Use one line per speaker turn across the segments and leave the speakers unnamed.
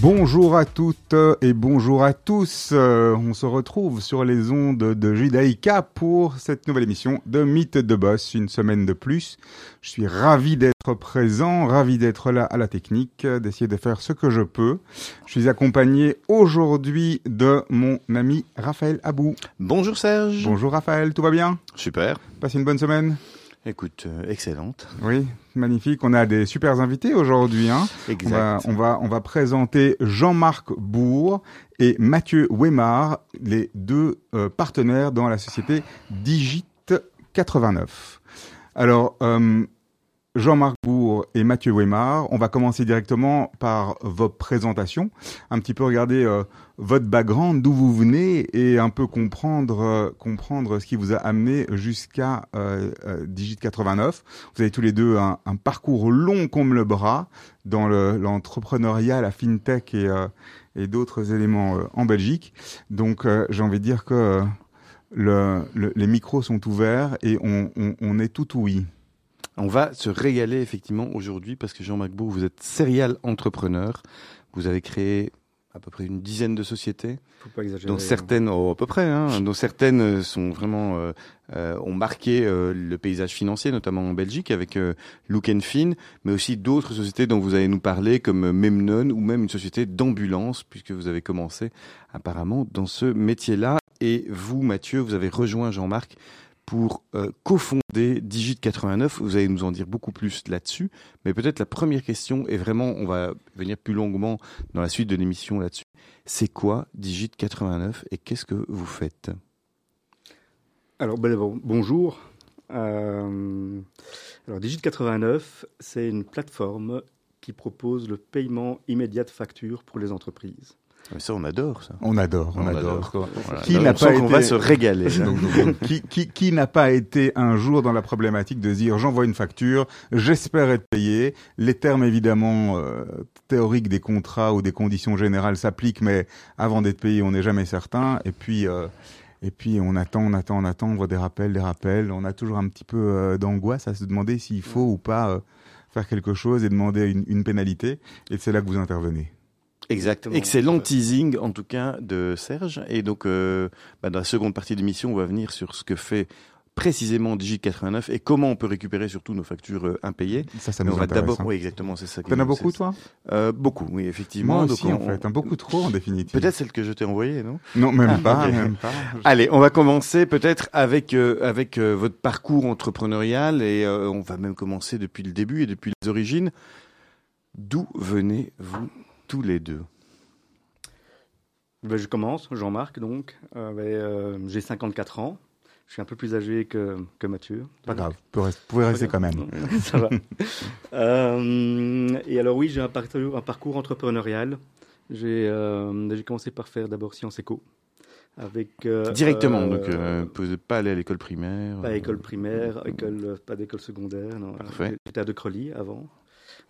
Bonjour à toutes et bonjour à tous. Euh, on se retrouve sur les ondes de Judaïka pour cette nouvelle émission de Mythe de Boss, une semaine de plus. Je suis ravi d'être présent, ravi d'être là à la technique, d'essayer de faire ce que je peux. Je suis accompagné aujourd'hui de mon ami Raphaël Abou.
Bonjour Serge.
Bonjour Raphaël, tout va bien?
Super.
Passez une bonne semaine
Écoute, euh, excellente.
Oui, magnifique. On a des super invités aujourd'hui. Hein.
Exact.
On va, on va, on va présenter Jean-Marc Bourg et Mathieu Wemar, les deux euh, partenaires dans la société Digit 89. Alors, euh, Jean-Marc Bourg et Mathieu Wemar, on va commencer directement par vos présentations, un petit peu regarder euh, votre background, d'où vous venez et un peu comprendre euh, comprendre ce qui vous a amené jusqu'à euh, Digit 89. Vous avez tous les deux un, un parcours long comme le bras dans l'entrepreneuriat, la fintech et, et d'autres éléments en Belgique. Donc j'ai envie de dire que le, le, les micros sont ouverts et on, on, on est tout oui.
On va se régaler effectivement aujourd'hui parce que Jean-Marc Bourg, vous êtes serial entrepreneur. Vous avez créé à peu près une dizaine de sociétés.
Faut pas exagérer.
dont certaines, oh, à peu près, hein, dont certaines sont vraiment euh, euh, ont marqué euh, le paysage financier, notamment en Belgique avec euh, Look and Fin, mais aussi d'autres sociétés dont vous allez nous parler comme Memnon ou même une société d'ambulance puisque vous avez commencé apparemment dans ce métier-là. Et vous, Mathieu, vous avez rejoint Jean-Marc pour euh, cofonder Digit 89. Vous allez nous en dire beaucoup plus là-dessus. Mais peut-être la première question, et vraiment, on va venir plus longuement dans la suite de l'émission là-dessus. C'est quoi Digit 89 et qu'est-ce que vous faites?
Alors, ben, bon, bonjour. Euh, alors, Digit 89, c'est une plateforme qui propose le paiement immédiat de factures pour les entreprises.
Mais ça, on adore ça.
On adore, on, on adore.
adore. Voilà.
Qui n'a pas été...
On va se régaler.
qui, qui, qui n'a pas été un jour dans la problématique de dire j'envoie une facture, j'espère être payé. Les termes évidemment euh, théoriques des contrats ou des conditions générales s'appliquent, mais avant d'être payé, on n'est jamais certain. Et puis. Euh, et puis on attend, on attend, on attend, on voit des rappels, des rappels. On a toujours un petit peu euh, d'angoisse à se demander s'il faut ou pas euh, faire quelque chose et demander une, une pénalité. Et c'est là que vous intervenez.
Exactement. Excellent teasing en tout cas de Serge. Et donc euh, bah, dans la seconde partie de l'émission, on va venir sur ce que fait précisément Digi89 et comment on peut récupérer surtout nos factures euh, impayées.
Ça, ça
Mais
nous
on va d'abord,
hein.
oui, exactement, c'est ça.
T'en as beaucoup, toi?
Euh, Beaucoup, oui, effectivement.
Moi
Donc,
aussi,
on-
en fait. Un beaucoup trop, en définitive.
Peut-être celle que je t'ai envoyée, non?
Non, même
Ah,
pas, même pas.
Allez, on va commencer peut-être avec euh, avec euh, votre parcours entrepreneurial et euh, on va même commencer depuis le début et depuis les origines. D'où venez-vous? Tous les deux
Ben, je commence, Jean-Marc, donc. Euh, ben, euh, J'ai 54 ans. Je suis un peu plus âgé que, que Mathieu.
Pas grave, vous pouvez rester- quand même.
Ça va. Euh, et alors oui, j'ai un parcours, un parcours entrepreneurial. J'ai euh, j'ai commencé par faire d'abord Sciences Éco. Avec, euh,
Directement, donc pas aller à l'école primaire.
Pas école primaire, école, pas d'école secondaire. J'étais à De Crolly avant.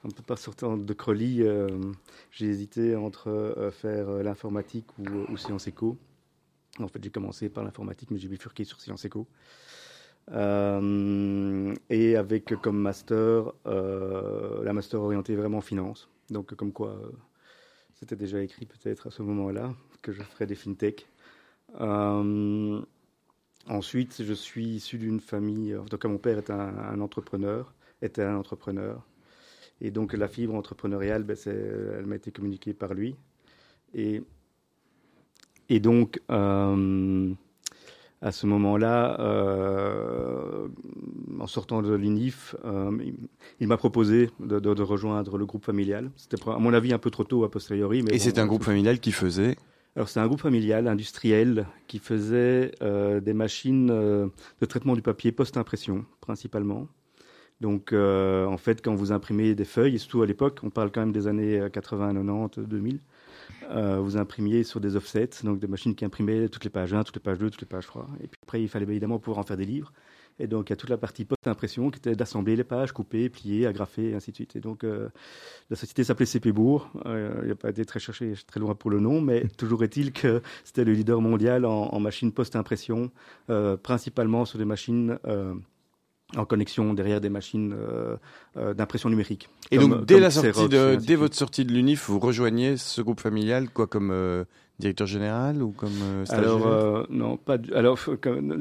Un peu pas sortant de Crolly, euh, j'ai hésité entre euh, faire euh, l'informatique ou, Sciences Éco. En fait, j'ai commencé par l'informatique, mais j'ai bifurqué sur Sciences Éco. Et avec comme master, la master orientée vraiment finance. Donc, comme quoi, c'était déjà écrit peut-être à ce moment-là que je ferais des fintech. Ensuite, je suis issu d'une famille. En tout cas, mon père est un entrepreneur, était un entrepreneur. Et donc, la fibre entrepreneuriale, ben, c'est- elle m'a été communiquée par lui. Et, et donc, euh, à ce moment-là, euh, en sortant de l'INIF, euh, il, il m'a proposé de, de- de rejoindre le groupe familial. C'était, à mon avis, un peu trop tôt a posteriori. Mais
Et
bon,
c'est un groupe familial qui faisait.
alors c'est un groupe familial industriel qui faisait euh, des machines euh, de traitement du papier post-impression principalement. Donc, en fait, quand vous imprimez des feuilles, et surtout à l'époque, on parle quand même des années 80, 90, 2000, vous imprimiez sur des offsets, donc des machines qui imprimaient toutes les pages 1, toutes les pages 2, toutes les pages 3. Et puis après, il fallait évidemment pouvoir en faire des livres. Et donc, il y a toute la partie post-impression qui était d'assembler les pages, couper, plier, agrafer, et ainsi de suite. Et donc, euh, la société s'appelait CP Bourg. Euh, il n'a pas été très cherché, très loin pour le nom, mais toujours est-il que c'était le leader mondial en, en machines post-impression, euh, principalement sur des machines en connexion derrière des machines d'impression numérique.
Et donc, dès, la sortie de, dès votre sortie de l'UNIF, vous rejoignez ce groupe familial, quoi, comme directeur général ou comme stagiaire
Alors, non, pas du, Alors, comme,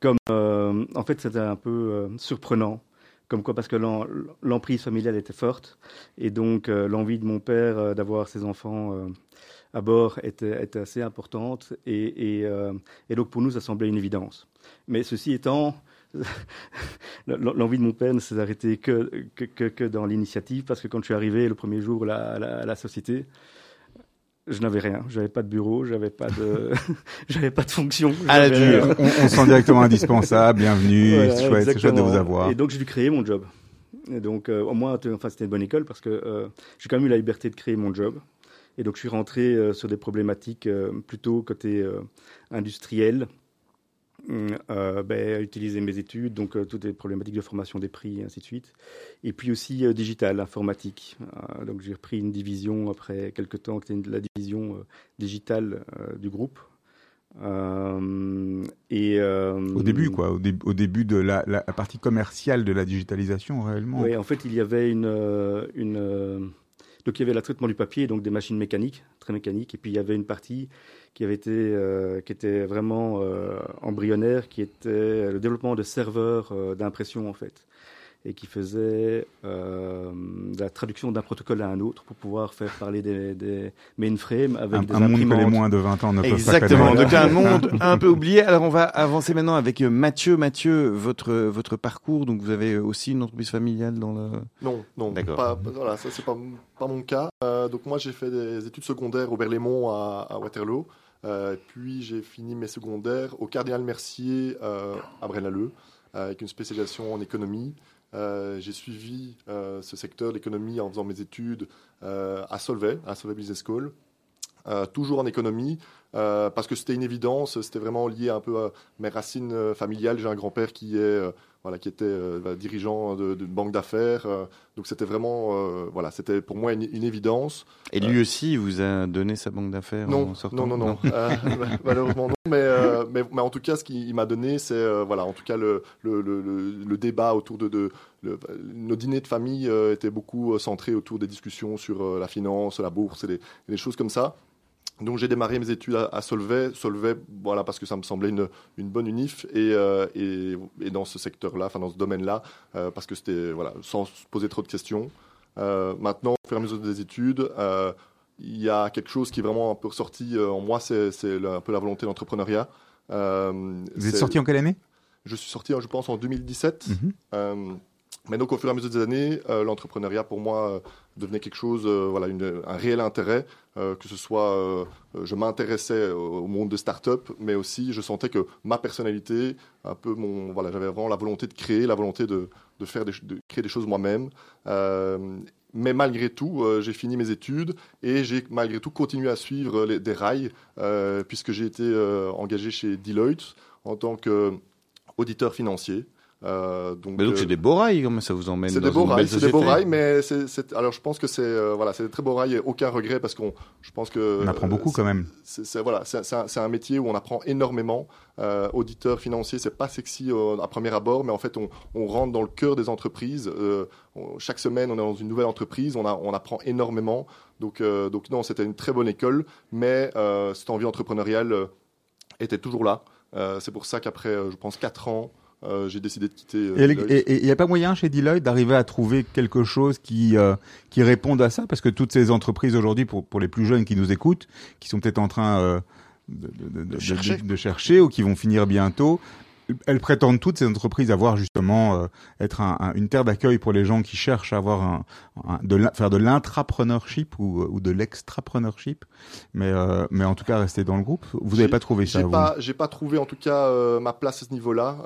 comme euh, en fait c'était un peu euh, surprenant. Comme quoi parce que l'emprise familiale était forte et donc euh, l'envie de mon père d'avoir ses enfants à bord était, était, assez importante et, et, et, donc pour nous ça semblait une évidence. Mais ceci étant l'envie de mon père ne s'est arrêtée que, que, que, dans l'initiative parce que quand je suis arrivé le premier jour à la, à la société je n'avais rien. J'avais pas de bureau, j'avais pas de, j'avais pas de fonction.
À la On, on, sent directement indispensable. Bienvenue. c'est chouette, c'est chouette de vous avoir.
Et donc j'ai dû créer mon job. Et donc euh, au moins, enfin c'était une bonne école parce que euh, j'ai quand même eu la liberté de créer mon job. Et donc je suis rentré euh, sur des problématiques euh, plutôt côté industriel euh, ben, utiliser mes études, donc euh, toutes les problématiques de formation des prix et ainsi de suite. Et puis aussi euh, digital, informatique. Donc j'ai repris une division après quelques temps, qui était la division digitale du groupe.
et au début, quoi, au, dé au début de la, la, partie commerciale de la digitalisation, réellement.
Oui, en fait, il y avait une, une donc il y avait le traitement du papier, donc des machines mécaniques, très mécaniques, et puis il y avait une partie qui avait été, euh, qui était vraiment euh, embryonnaire, qui était le développement de serveurs euh, d'impression en fait, et qui faisait euh, la traduction d'un protocole à un autre pour pouvoir faire parler des, des mainframes avec
un,
des
un
imprimantes.
monde que les moins de 20 ans ne peuvent
Exactement,
pas
donc un monde un peu oublié. Alors on va avancer maintenant avec Mathieu. Mathieu, votre votre parcours, donc vous avez aussi une entreprise familiale dans le.
Non, non, pas, voilà, ça c'est pas pas mon cas. Euh, donc moi j'ai fait des études secondaires au Berlaymont à, à Waterloo. Euh, puis j'ai fini mes secondaires au Cardinal Mercier euh, à Braine-l'Alleud avec une spécialisation en économie. Euh, j'ai suivi euh, ce secteur, l'économie, en faisant mes études euh, à Solvay, à Solvay Business School, toujours en économie, parce que c'était une évidence, c'était vraiment lié un peu à mes racines familiales. J'ai un grand-père qui est voilà, qui était euh, dirigeant de, de banque d'affaires, euh, donc c'était vraiment euh, voilà, c'était pour moi une, une évidence.
Et lui aussi il vous a donné sa banque d'affaires
Non,
en sortant
non, non, non, Euh, malheureusement non. Mais, mais, mais en tout cas, ce qu'il m'a donné, c'est voilà, en tout cas le, le, le, débat autour de, de le- nos dîners de famille étaient beaucoup centrés autour des discussions sur la finance, la bourse et des, et des choses comme ça. Donc j'ai démarré mes études à, à Solvay, Solvay, voilà parce que ça me semblait une, une bonne unif et, euh, et, et dans ce secteur-là, enfin dans ce domaine-là, euh, parce que c'était voilà sans se poser trop de questions. Euh, maintenant, au fur et à mesure des études, il y a quelque chose qui est vraiment un peu ressorti en moi, c'est un peu la volonté d'entrepreneuriat.
Vous êtes sorti en quelle année?
Je suis sorti, je pense, en 2017.
Mhm.
Euh, mais donc, au fur et à mesure des années, euh, l'entrepreneuriat, pour moi, euh, devenait quelque chose, euh, voilà, un réel intérêt, euh, que ce soit, je m'intéressais au, monde de start-up, mais aussi, je sentais que ma personnalité, un peu voilà, j'avais vraiment la volonté de créer, la volonté de, faire, de créer des choses moi-même. Mais malgré tout, j'ai fini mes études et j'ai malgré tout continué à suivre des rails, puisque j'ai été engagé chez Deloitte en tant qu'auditeur financier. Euh, donc,
Mais donc
euh,
c'est des beaux rails, ça vous emmène
c'est des beaux rails, c'est des beaux rails, mais c'est, alors je pense que c'est euh, voilà, c'est des très beaux rails, et aucun regret parce qu'on, je pense que
On apprend beaucoup quand même.
c'est, voilà, c'est, un, métier où on apprend énormément. Euh, auditeur financier, c'est pas sexy à premier abord, mais en fait on, on rentre dans le cœur des entreprises. On- chaque semaine, on est dans une nouvelle entreprise, on, a, on apprend énormément. Donc, donc non, c'était une très bonne école, mais cette envie entrepreneuriale était toujours là. C'est pour ça qu'après, je pense, quatre ans, euh, j'ai décidé de quitter. euh,
Et il n'y a pas moyen chez Deloitte d'arriver à trouver quelque chose qui, euh, qui réponde à ça? Parce que toutes ces entreprises aujourd'hui, pour, pour les plus jeunes qui nous écoutent, qui sont peut-être en train de, de-
chercher.
de chercher ou qui vont finir bientôt, elles prétendent toutes ces entreprises avoir justement euh, être un, une terre d'accueil pour les gens qui cherchent à avoir un, de faire de l'intrapreneurship ou, ou de l'extrapreneurship, mais euh, mais en tout cas rester dans le groupe. Vous n'avez pas trouvé ça
J'ai pas j'ai pas trouvé en tout cas euh, ma place à ce niveau-là.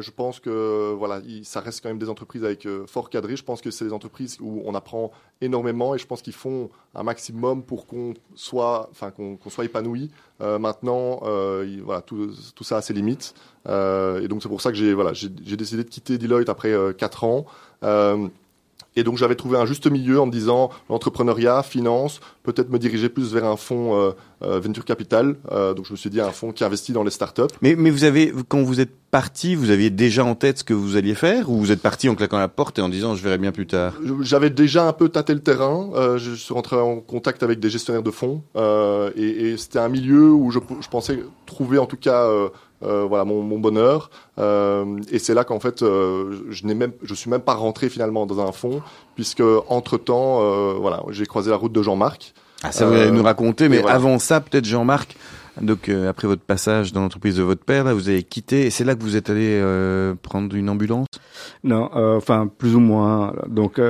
je pense que voilà, ça reste quand même des entreprises avec fort cadré. Je pense que c'est des entreprises où on apprend énormément et je pense qu'ils font un maximum pour qu'on soit enfin qu'on soit épanoui. Maintenant, voilà, tout, tout ça a ses limites. Euh, et donc c'est pour ça que j'ai voilà, j'ai décidé de quitter Deloitte après euh, quatre ans. Euh, et donc j'avais trouvé un juste milieu en me disant l'entrepreneuriat, finance, peut-être me diriger plus vers un fonds euh, venture capital. Euh, donc je me suis dit un fonds qui investit dans les startups.
Mais, mais vous avez, quand vous êtes parti, vous aviez déjà en tête ce que vous alliez faire ou vous êtes parti en claquant la porte et en disant je verrai bien plus tard?
J'avais déjà un peu tâté le terrain. Euh, je suis rentré en contact avec des gestionnaires de fonds et, et c'était un milieu où je, je, pensais trouver en tout cas euh, voilà mon, mon bonheur. Euh, et c'est là qu'en fait, euh, je n'ai même, je suis même pas rentré finalement dans un fond, puisque entre temps, voilà, j'ai croisé la route de Jean-Marc.
Ah, ça vous allez nous raconter, mais avant ça, peut-être Jean-Marc. Donc après votre passage dans l'entreprise de votre père, là, vous avez quitté et c'est là que vous êtes allé prendre une ambulance?
Non, enfin plus ou moins. Donc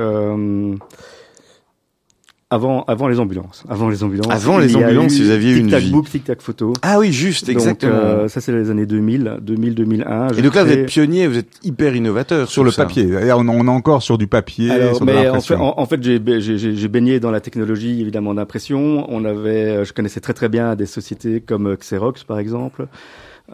avant, avant les ambulances. Avant les ambulances.
Avant les ambulances, vous aviez une
vie. book, tic tac photo.
Ah oui, juste, exactement.
Euh, ça c'est les années 2000, 2000, 2001.
Et donc là, vous êtes pionnier, vous êtes hyper innovateur
sur le papier. On, on est encore sur du papier,
Alors,
sur
mais en fait, en, fait j'ai baigné dans la technologie évidemment d'impression. On avait, je connaissais très très bien des sociétés comme Xerox par exemple.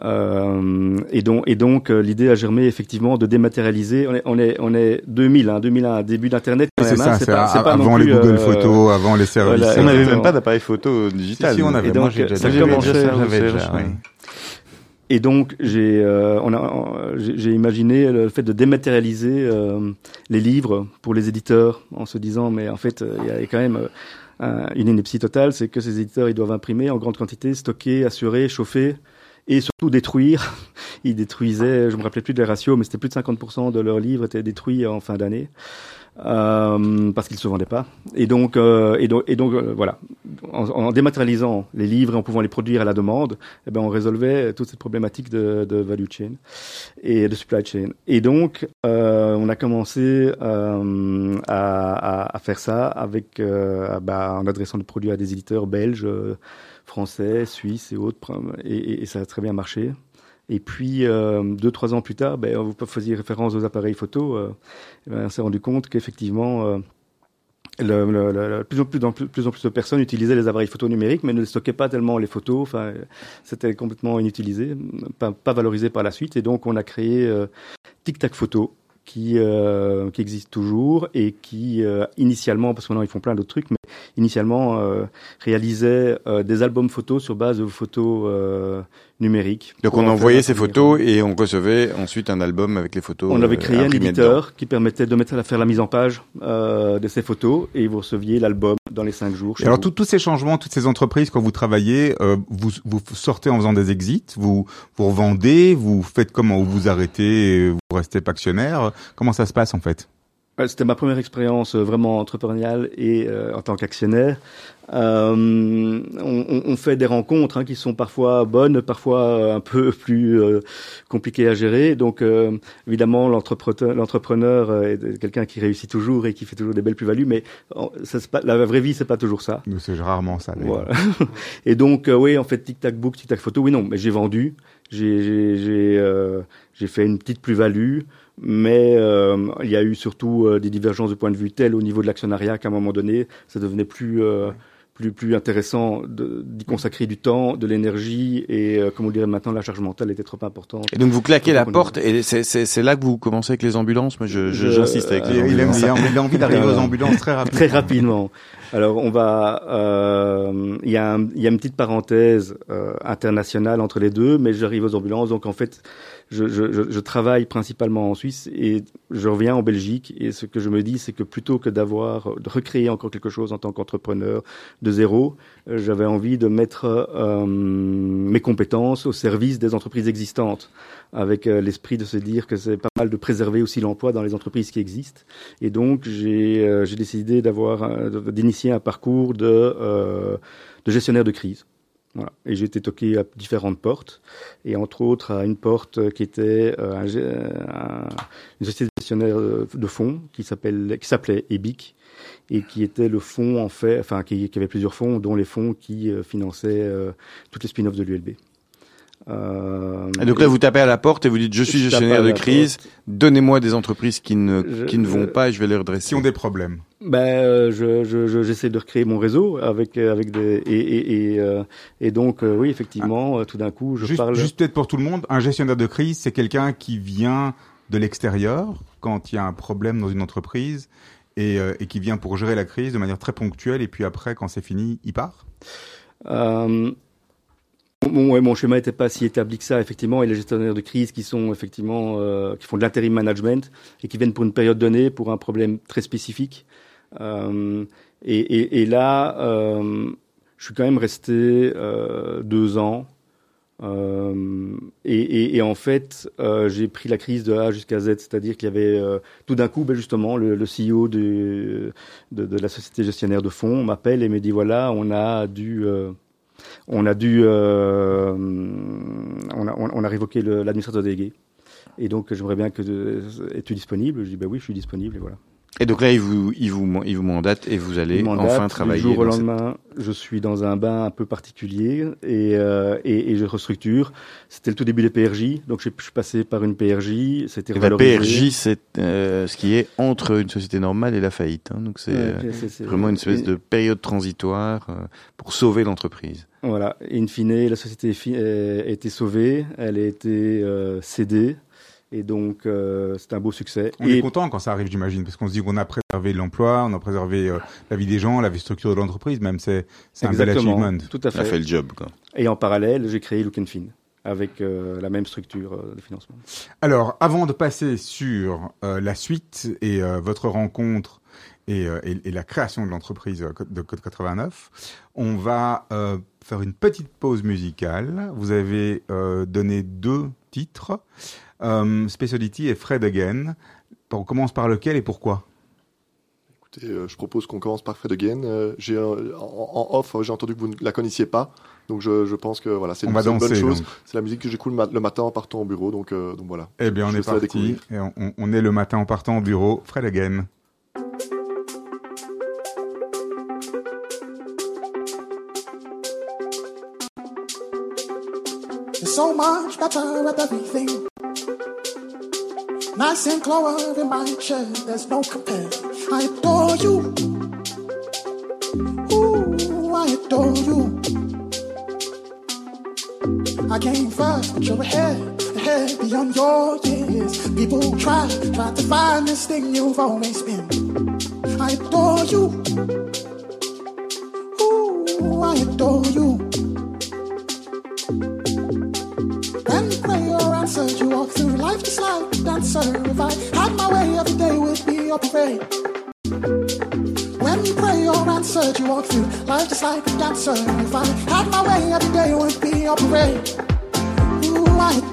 Euh, et donc, et donc euh, l'idée a germé effectivement de dématérialiser. On est, on est, on est 2000, hein, 2001, début d'internet.
C'est ça, c'est pas, pas, avant les Google euh, Photos, avant les services. Voilà,
on n'avait même pas d'appareil photo digital.
Si, si on avait.
Et donc,
déjà,
ça commençait. Déjà, oui. Et donc j'ai euh, imaginé le fait de dématérialiser euh, les livres pour les éditeurs en se disant mais en fait il y a quand même une ineptie totale, c'est que ces éditeurs ils doivent imprimer en grande quantité, stocker, assurer, chauffer et surtout détruire. Ils détruisaient, je me rappelais plus des ratios, mais c'était plus de 50% de leurs livres étaient détruits en fin d'année. Euh, parce qu'ils se vendaient pas. Et donc, euh, et donc, et donc euh, voilà, en, dématérialisant les livres et en pouvant les produire à la demande, eh ben, on résolvait toute cette problématique de, de value chain et de supply chain. Et donc, euh, on a commencé euh, à, à, à, faire ça avec, bah, en adressant des produits à des éditeurs belges français, suisse et autres, et, ça a très bien marché. Et puis, euh, deux, trois ans plus tard, ben, vous faisiez référence aux appareils photo, euh, ben, on s'est rendu compte qu'effectivement, euh, plus, en plus, en plus de personnes utilisaient les appareils photo numériques, mais ne stockaient pas tellement les photos. Enfin, c'était complètement inutilisé, pas, pas, valorisé par la suite. Et donc, on a créé Tic Tac Photo, qui, euh, qui existe toujours et qui euh, initialement, parce que maintenant ils font plein d'autres trucs, mais initialement euh, réalisait euh, des albums photos sur base de photos euh, numériques.
Donc on envoyait ces photos et on recevait ensuite un album avec les photos.
On avait créé un éditeur qui permettait de mettre à faire la mise en page de ces photos et vous receviez l'album dans les cinq jours.
alors tous ces changements, toutes ces entreprises, quand vous travaillez, vous, vous sortez en faisant des exits, vous vous revendez, vous faites comment, vous arrêtez, vous restez pas actionnaire. Comment ça se passe en fait
c'était ma première expérience euh, vraiment entrepreneuriale et euh, en tant qu'actionnaire. Euh, on, on, fait des rencontres hein, qui sont parfois bonnes, parfois un peu plus euh, compliquées à gérer. Donc évidemment, l'entrepreneur est quelqu'un qui réussit toujours et qui fait toujours des belles plus-values, mais ça, pas, la vraie vie, c'est pas toujours ça.
C'est rarement ça.
Voilà. et donc oui, en fait, tic tac book, tic tac photo. Oui, non, mais j'ai vendu, j'ai j'ai fait une petite plus-value mais euh, il y a eu surtout euh, des divergences de point de vue telles au niveau de l'actionnariat qu'à un moment donné, ça devenait plus euh, plus plus intéressant d'y consacrer du temps, de l'énergie et comme on dirait maintenant la charge mentale était trop importante.
Et donc vous claquez la porte et c'est là que vous commencez avec les ambulances. Moi j'insiste avec les
il, il, a envie d'arriver aux ambulances très rapidement.
Très rapidement. Alors on va, il y, a y a une petite parenthèse internationale entre les deux, mais j'arrive aux ambulances donc en fait je, je, je, travaille principalement en Suisse et je reviens en Belgique. Et ce que je me dis, c'est que plutôt que d'avoir de recréer encore quelque chose en tant qu'entrepreneur de zéro, euh, j'avais envie de mettre euh, mes compétences au service des entreprises existantes, avec euh, l'esprit de se dire que c'est pas mal de préserver aussi l'emploi dans les entreprises qui existent. Et donc j'ai euh, décidé d'avoir d'initier un parcours de, de gestionnaire de crise. Et j'ai été toqué à différentes portes, et entre autres à une porte qui était euh, un, un, une société gestionnaire de fonds qui s'appelait EBIC et qui était le fonds en fait, enfin qui, avait plusieurs fonds, dont les fonds qui euh, finançaient euh, toutes les spin-offs de l'ULB.
Euh, et donc là, vous tapez à la porte et vous dites, je suis gestionnaire de crise, donnez-moi des entreprises qui ne, je, qui ne vont pas et je vais les redresser.
Qui ont des problèmes.
Ben, je, je, j'essaie de recréer mon réseau avec, avec des, et, et, et, euh, et donc, euh, oui, effectivement, ah. tout d'un coup, je
juste,
parle.
Juste peut-être pour tout le monde, un gestionnaire de crise, c'est quelqu'un qui vient de l'extérieur quand il y a un problème dans une entreprise et, euh, et qui vient pour gérer la crise de manière très ponctuelle et puis après, quand c'est fini, il part?
Euh, Mon, ouais, mon schéma n'était pas si établi que ça, effectivement, et les gestionnaires de crise qui sont effectivement euh, qui font de l'intérim management et qui viennent pour une période donnée pour un problème très spécifique. Euh, et, et, et, là, euh, je suis quand même resté euh, deux ans. Et, et, en fait, j'ai pris la crise de A jusqu'à Z, c'est-à-dire qu'il y avait tout d'un coup, ben justement, le, le CEO de, de, de, la société gestionnaire de fonds m'appelle et me dit voilà, on a dû on a dû, euh, on, a, on, a, révoqué l'administrateur délégué. Et donc, j'aimerais bien que es-tu disponible? Je dis bah oui, je suis disponible et voilà.
Et donc là, il vous, il vous, il vous mandate et vous allez mandate, enfin travailler.
Du jour au lendemain, cette... je suis dans un bain un peu particulier et, euh, et, et, je restructure. C'était le tout début des PRJ, donc je suis passé par une PRJ. C'était
La PRJ, c'est euh, ce qui est entre une société normale et la faillite. Hein, donc c'est ouais, euh, vraiment une espèce de période transitoire pour sauver l'entreprise.
Voilà. In fine, la société a été sauvée, elle a été cédée. Et donc, euh, c'est un beau succès.
On
et...
est content quand ça arrive, j'imagine, parce qu'on se dit qu'on a préservé l'emploi, on a préservé euh, la vie des gens, la vie structure de l'entreprise, même c'est c'est un bel achievement.
Tout à fait.
On a fait le job. Quoi.
Et en parallèle, j'ai créé Look Fin avec euh, la même structure euh, de financement.
Alors, avant de passer sur euh, la suite et votre rencontre et, et, et, la création de l'entreprise de Code 89, on va faire une petite pause musicale. Vous avez donné deux titres. Euh, Speciality et Fred Again. On commence par lequel et pourquoi?
Écoutez, euh, je propose qu'on commence par Fred Again. Euh, j'ai en, en, off, j'ai entendu que vous ne la connaissiez pas, donc je, je pense que voilà, c'est une, une, bonne chose. C'est la musique que j'écoute le matin en partant au bureau, donc, euh, donc voilà.
Eh bien, on est parti. Et on, on, est le matin en partant au bureau. Fred Again.
so much better at everything. Nice and clover in my chair, there's no compare. I adore you. Ooh, I adore you. I came first, but you're ahead, ahead beyond your years. People try, try to find this thing you've always been. I adore you. Ooh, I adore you. You pray your answers, you walk through life just like a dancer. If I had my way, every day would be a parade. When you pray your answers, you walk through life just like a dancer. If I had my way, every day would be a parade. Ooh, I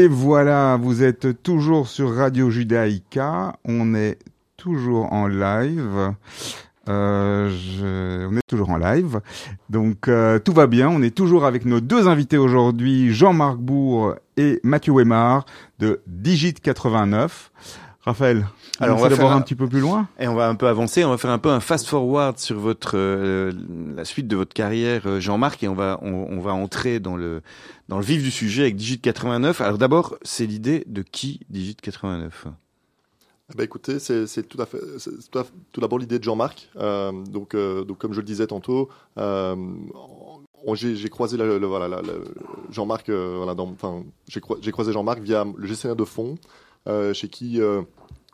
Et voilà, vous êtes toujours sur Radio Judaïka. On est toujours en live. Euh, je- On est toujours en live. Donc euh, tout va bien. On est toujours avec nos deux invités aujourd'hui, Jean-Marc Bourg et Mathieu Weimar de Digit 89. Raphaël,
Alors, on
on
va
d'abord
un-
un petit peu plus loin.
Et on va un peu avancer, on va faire un peu un fast forward sur votre euh, la suite de votre carrière, Jean-Marc, et on va on, on va entrer dans le dans le vif du sujet avec Digit 89. Alors d'abord, c'est l'idée de qui Digit 89
Eh ben, écoutez, c'est tout à fait, tout, d'abord l'idée de Jean-Marc. Euh, donc, euh, donc, comme je le disais tantôt, euh, j'ai croisé le- voilà, Jean-Marc. j'ai croi- j'ai croisé Jean-Marc via le gestionnaire de fonds, chez qui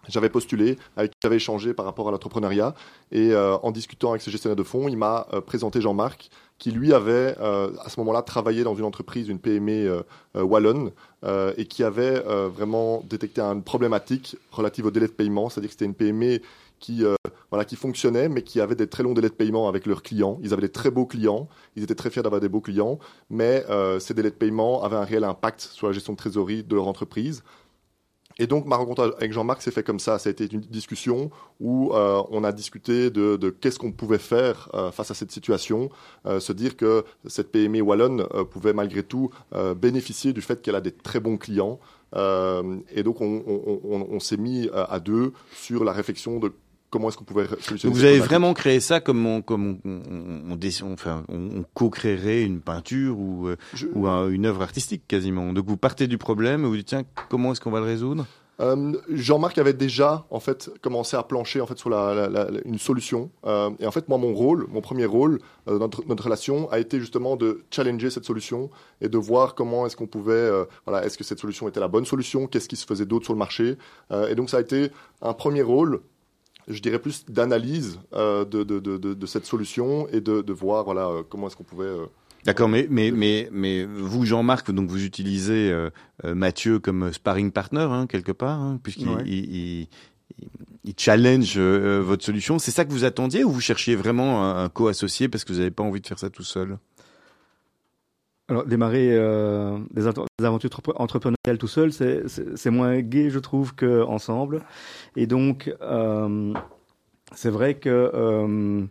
j'avais postulé, j'avais échangé par rapport à l'entrepreneuriat. Et euh, en discutant avec ce gestionnaire de fonds, il m'a euh, présenté Jean-Marc, qui lui avait euh, à ce moment-là travaillé dans une entreprise, une PME euh, euh, wallonne, euh, et qui avait vraiment détecté une problématique relative au délai de paiement, c'est-à-dire que c'était une PME qui, voilà, qui fonctionnait, mais qui avait des très longs délais de paiement avec leurs clients. Ils avaient des très beaux clients, ils étaient très fiers d'avoir des beaux clients, mais ces délais de paiement avaient un réel impact sur la gestion de trésorerie de leur entreprise. Et donc, ma rencontre avec Jean-Marc s'est fait comme ça. Ça a été une discussion où euh, on a discuté de, qu'est-ce qu'on pouvait faire euh, face à cette situation, euh, se dire que cette PME wallonne pouvait malgré tout bénéficier du fait qu'elle a des très bons clients. Et donc, on, s'est mis à deux sur la réflexion de comment est-ce qu'on pouvait solutionner.
Donc vous avez vraiment créé ça comme on comme on, on, on, dess- enfin, on, on co-créerait une peinture ou euh,
Je-
ou un- une œuvre artistique quasiment. Donc vous partez du problème et vous dites tiens comment est-ce qu'on va le résoudre?
Euh, Jean-Marc avait déjà en fait commencé à plancher en fait sur la, la- la- une solution. Euh, et en fait, moi, mon rôle, mon premier rôle euh, dans notre, notre relation a été justement de challenger cette solution et de voir comment est-ce qu'on pouvait, voilà, est-ce que cette solution était la bonne solution, qu'est-ce qui se faisait d'autre sur le marché. Et donc, ça a été un premier rôle. Je dirais plus d'analyse euh, de, de, de, de- de cette solution et de, de voir voilà euh, comment est-ce qu'on pouvait euh,
D'accord, mais mais mais mais vous Jean-Marc, donc vous utilisez euh, Mathieu comme sparring partner hein, quelque part, hein, puisqu'il
Ouais.
il, il- il- il challenge euh, votre solution. C'est ça que vous attendiez ou vous cherchiez vraiment un, un co-associé parce que vous n'avez pas envie de faire ça tout seul?
Alors, démarrer euh, des, aventures entre- entrepreneuriales tout seul, c'est- moins gai, je trouve, qu'ensemble. Et donc, euh, c'est vrai que euh,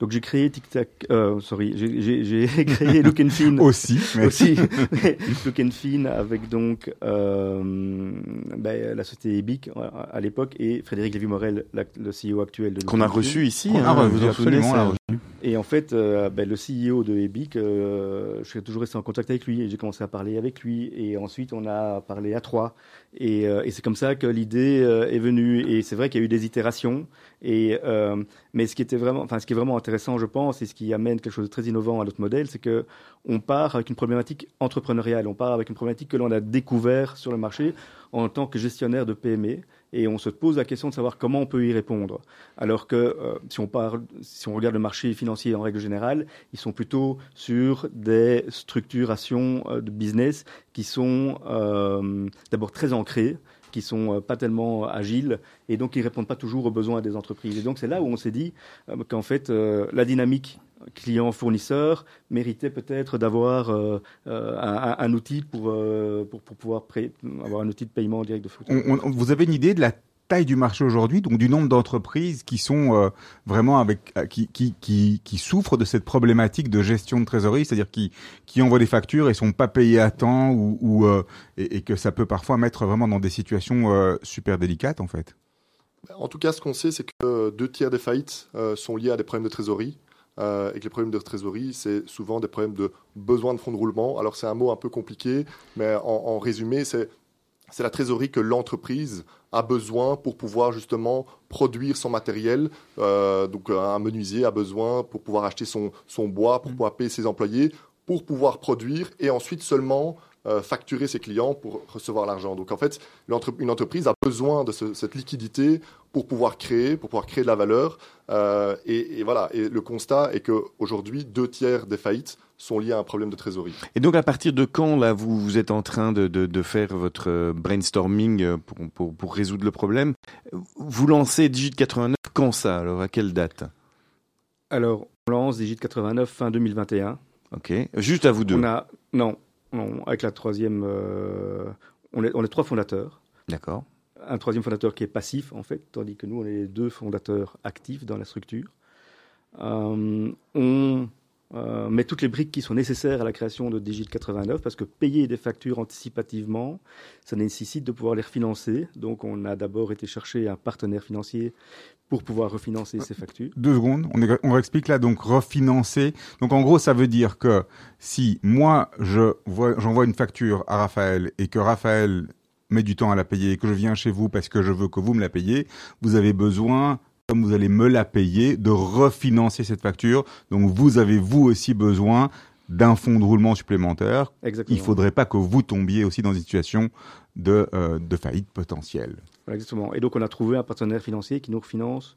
donc j'ai créé Tic Tac, euh, sorry, j'ai- créé Look and Fin
Aussi, mais
aussi Look and Fin avec donc euh, ben, la société EBIC à, à l'époque et Frédéric Lévy-Morel, la- le CEO actuel de Look
qu'on a reçu ici. Hein,
reçu,
vous en souvenez,
on l'a reçu.
Et en fait, euh, ben, le CEO de EBIC, euh, je suis toujours resté en contact avec lui et j'ai commencé à parler avec lui. Et ensuite, on a parlé à trois. Et, euh, c'est comme ça que l'idée est venue. Et c'est vrai qu'il y a eu des itérations. Et, mais ce qui, était vraiment, enfin, ce qui est vraiment intéressant, je pense, et ce qui amène quelque chose de très innovant à notre modèle, c'est que on part avec une problématique entrepreneuriale. On part avec une problématique que l'on a découvert sur le marché en tant que gestionnaire de PME. Et on se pose la question de savoir comment on peut y répondre. Alors que euh, si, on parle, si on regarde le marché financier en règle générale, ils sont plutôt sur des structurations euh, de business qui sont euh, d'abord très ancrées, qui sont pas tellement agiles et donc qui répondent pas toujours aux besoins des entreprises. Et donc c'est là où on s'est dit qu'en fait la dynamique client-fournisseur méritait peut-être d'avoir euh, euh, un, un outil pour, euh, pour, pour pouvoir avoir un outil de paiement direct de foot.
on- on- vous avez une idée de la taille du marché aujourd'hui, donc du nombre d'entreprises qui sont euh, vraiment avec qui, qui, qui, qui souffrent de cette problématique de gestion de trésorerie, c'est-à-dire qui, qui envoient des factures et sont pas payées à temps ou, ou euh, et, et que ça peut parfois mettre vraiment dans des situations euh, super délicates en fait?
En tout cas, ce qu'on sait, c'est que deux tiers des faillites euh, sont liés à des problèmes de trésorerie. Euh, et que les problèmes de trésorerie, c'est souvent des problèmes de besoin de fonds de roulement. Alors, c'est un mot un peu compliqué, mais en, en résumé, c'est c'est la trésorerie que l'entreprise a besoin pour pouvoir justement produire son matériel. Euh, donc, un menuisier a besoin pour pouvoir acheter son, son bois, pour pouvoir payer ses employés, pour pouvoir produire et ensuite seulement euh, facturer ses clients pour recevoir l'argent. Donc en fait, une entreprise a besoin de ce- cette liquidité pour pouvoir créer, pour pouvoir créer de la valeur. Euh, et, et voilà. Et le constat est que aujourd'hui, deux tiers des faillites sont liés à un problème de trésorerie.
Et donc à partir de quand là vous, vous êtes en train de, de, de faire votre euh, brainstorming euh, pour, pour, pour résoudre le problème? Vous lancez Digit 89 quand ça alors? À quelle date?
Alors, on lance Digit 89 fin 2021.
Ok, juste à vous deux.
On a non, non, avec la troisième, euh, on est, on est trois fondateurs.
D'accord.
Un troisième fondateur qui est passif, en fait, tandis que nous, on est les deux fondateurs actifs dans la structure. Euh, on euh, met toutes les briques qui sont nécessaires à la création de Digit 89 parce que payer des factures anticipativement, ça nécessite de pouvoir les refinancer. Donc, on a d'abord été chercher un partenaire financier pour pouvoir refinancer ces factures.
Deux secondes, on, explique là donc refinancer. Donc en gros, ça veut dire que si moi j'envoie une facture à Raphaël et que Raphaël met du temps à la payer, et que je viens chez vous parce que je veux que vous me la payiez, vous avez besoin, comme vous allez me la payer, de refinancer cette facture. Donc vous avez vous aussi besoin d'un fonds de roulement supplémentaire.
Exactement.
Il faudrait pas que vous tombiez aussi dans une situation de, euh, de faillite potentielle.
Voilà, Exactement. Et donc, on a trouvé un partenaire financier qui nous refinance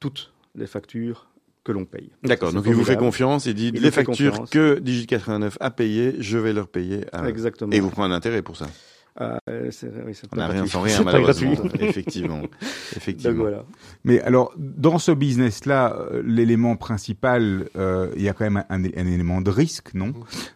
toutes les factures que l'on paye.
D'accord, donc il vous fait confiance et dit
Il
les factures
confiance.
que Digit89 a payées, je vais leur payer. à-
Exactement.
Et vous prenez un intérêt pour ça.
Euh, c'est- oui, c'est
On n'a rien sans rien, malheureusement. Effectivement.
Donc
Effectivement.
voilà.
Mais alors, dans ce business-là, euh, l'élément principal, euh, il y a quand même un, un élément de risque, non?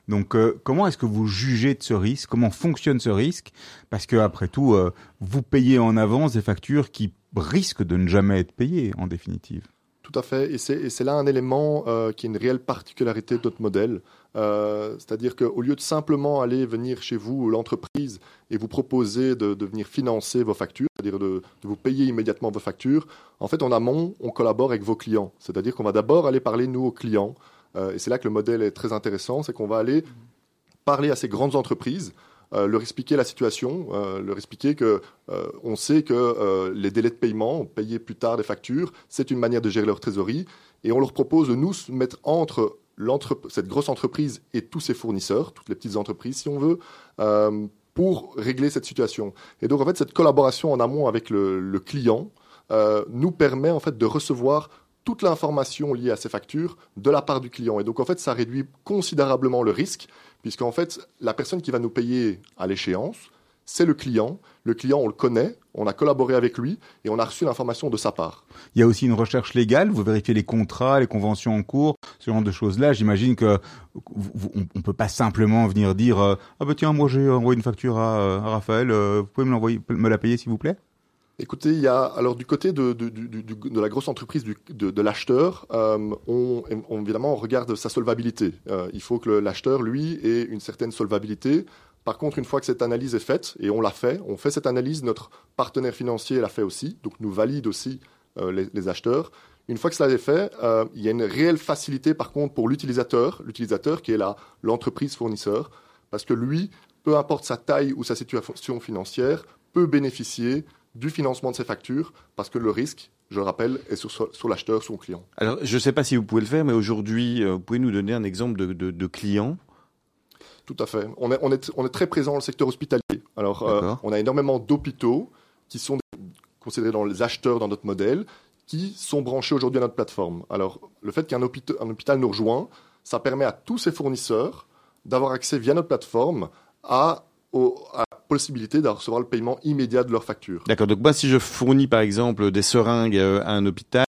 Donc, euh, comment est-ce que vous jugez de ce risque? Comment fonctionne ce risque? Parce que après tout, euh, vous payez en avance des factures qui risquent de ne jamais être payées, en définitive.
Tout à fait, et c'est là un élément euh, qui est une réelle particularité de notre modèle. Euh, C'est-à-dire qu'au lieu de simplement aller venir chez vous, l'entreprise, et vous proposer de, venir financer vos factures, c'est-à-dire de, vous payer immédiatement vos factures, en fait, en amont, on collabore avec vos clients. C'est-à-dire qu'on va d'abord aller parler, nous, aux clients. Euh, et c'est là que le modèle est très intéressant, c'est qu'on va aller parler à ces grandes entreprises, euh, leur expliquer la situation, leur expliquer que on sait que les délais de paiement, payer plus tard des factures, c'est une manière de gérer leur trésorerie, et on leur propose de nous mettre entre cette grosse entreprise et tous ses fournisseurs, toutes les petites entreprises si on veut, euh, pour régler cette situation. Et donc en fait cette collaboration en amont avec le, client euh, nous permet en fait de recevoir toute l'information liée à ces factures de la part du client. Et donc en fait ça réduit considérablement le risque puisqu'en fait, la personne qui va nous payer à l'échéance, c'est le client. Le client, on le connaît, on a collaboré avec lui et on a reçu l'information de sa part.
Il y a aussi une recherche légale, vous vérifiez les contrats, les conventions en cours, ce genre de choses-là. J'imagine que on ne peut pas simplement venir dire euh, Ah bah tiens, moi j'ai envoyé une facture à, euh, à Raphaël, euh, vous pouvez me, l'envoyer, me la payer s'il vous plaît?
Écoutez, il y a alors du côté de, la grosse entreprise du- de, de l'acheteur, euh, on, on- évidemment on regarde sa solvabilité. Euh, il faut que le- l'acheteur, lui, ait une certaine solvabilité. Par contre, une fois que cette analyse est faite, et on l'a fait, on fait cette analyse, notre partenaire financier l'a fait aussi, donc nous valide aussi euh, les, acheteurs. Une fois que cela est fait, euh, il y a une réelle facilité par contre pour l'utilisateur, l'utilisateur qui est la- l'entreprise fournisseur, parce que lui, peu importe sa taille ou sa situation financière, peut bénéficier du financement de ses factures, parce que le risque, je le rappelle, est sur, sur l'acheteur, son client.
Alors, je ne sais pas si vous pouvez le faire, mais aujourd'hui, euh, vous pouvez nous donner un exemple de client
Tout à fait. On est, on est, on est très présent dans le secteur hospitalier. Alors, euh, on a énormément d'hôpitaux qui sont considérés dans les acheteurs dans notre modèle, qui sont branchés aujourd'hui à notre plateforme. Alors, le fait qu'un hôpital, un hôpital nous rejoint, ça permet à tous ses fournisseurs d'avoir accès via notre plateforme à, au- à la possibilité de recevoir le paiement immédiat de leur facture.
D'accord. Donc moi, si je fournis par exemple des seringues euh, à un hôpital,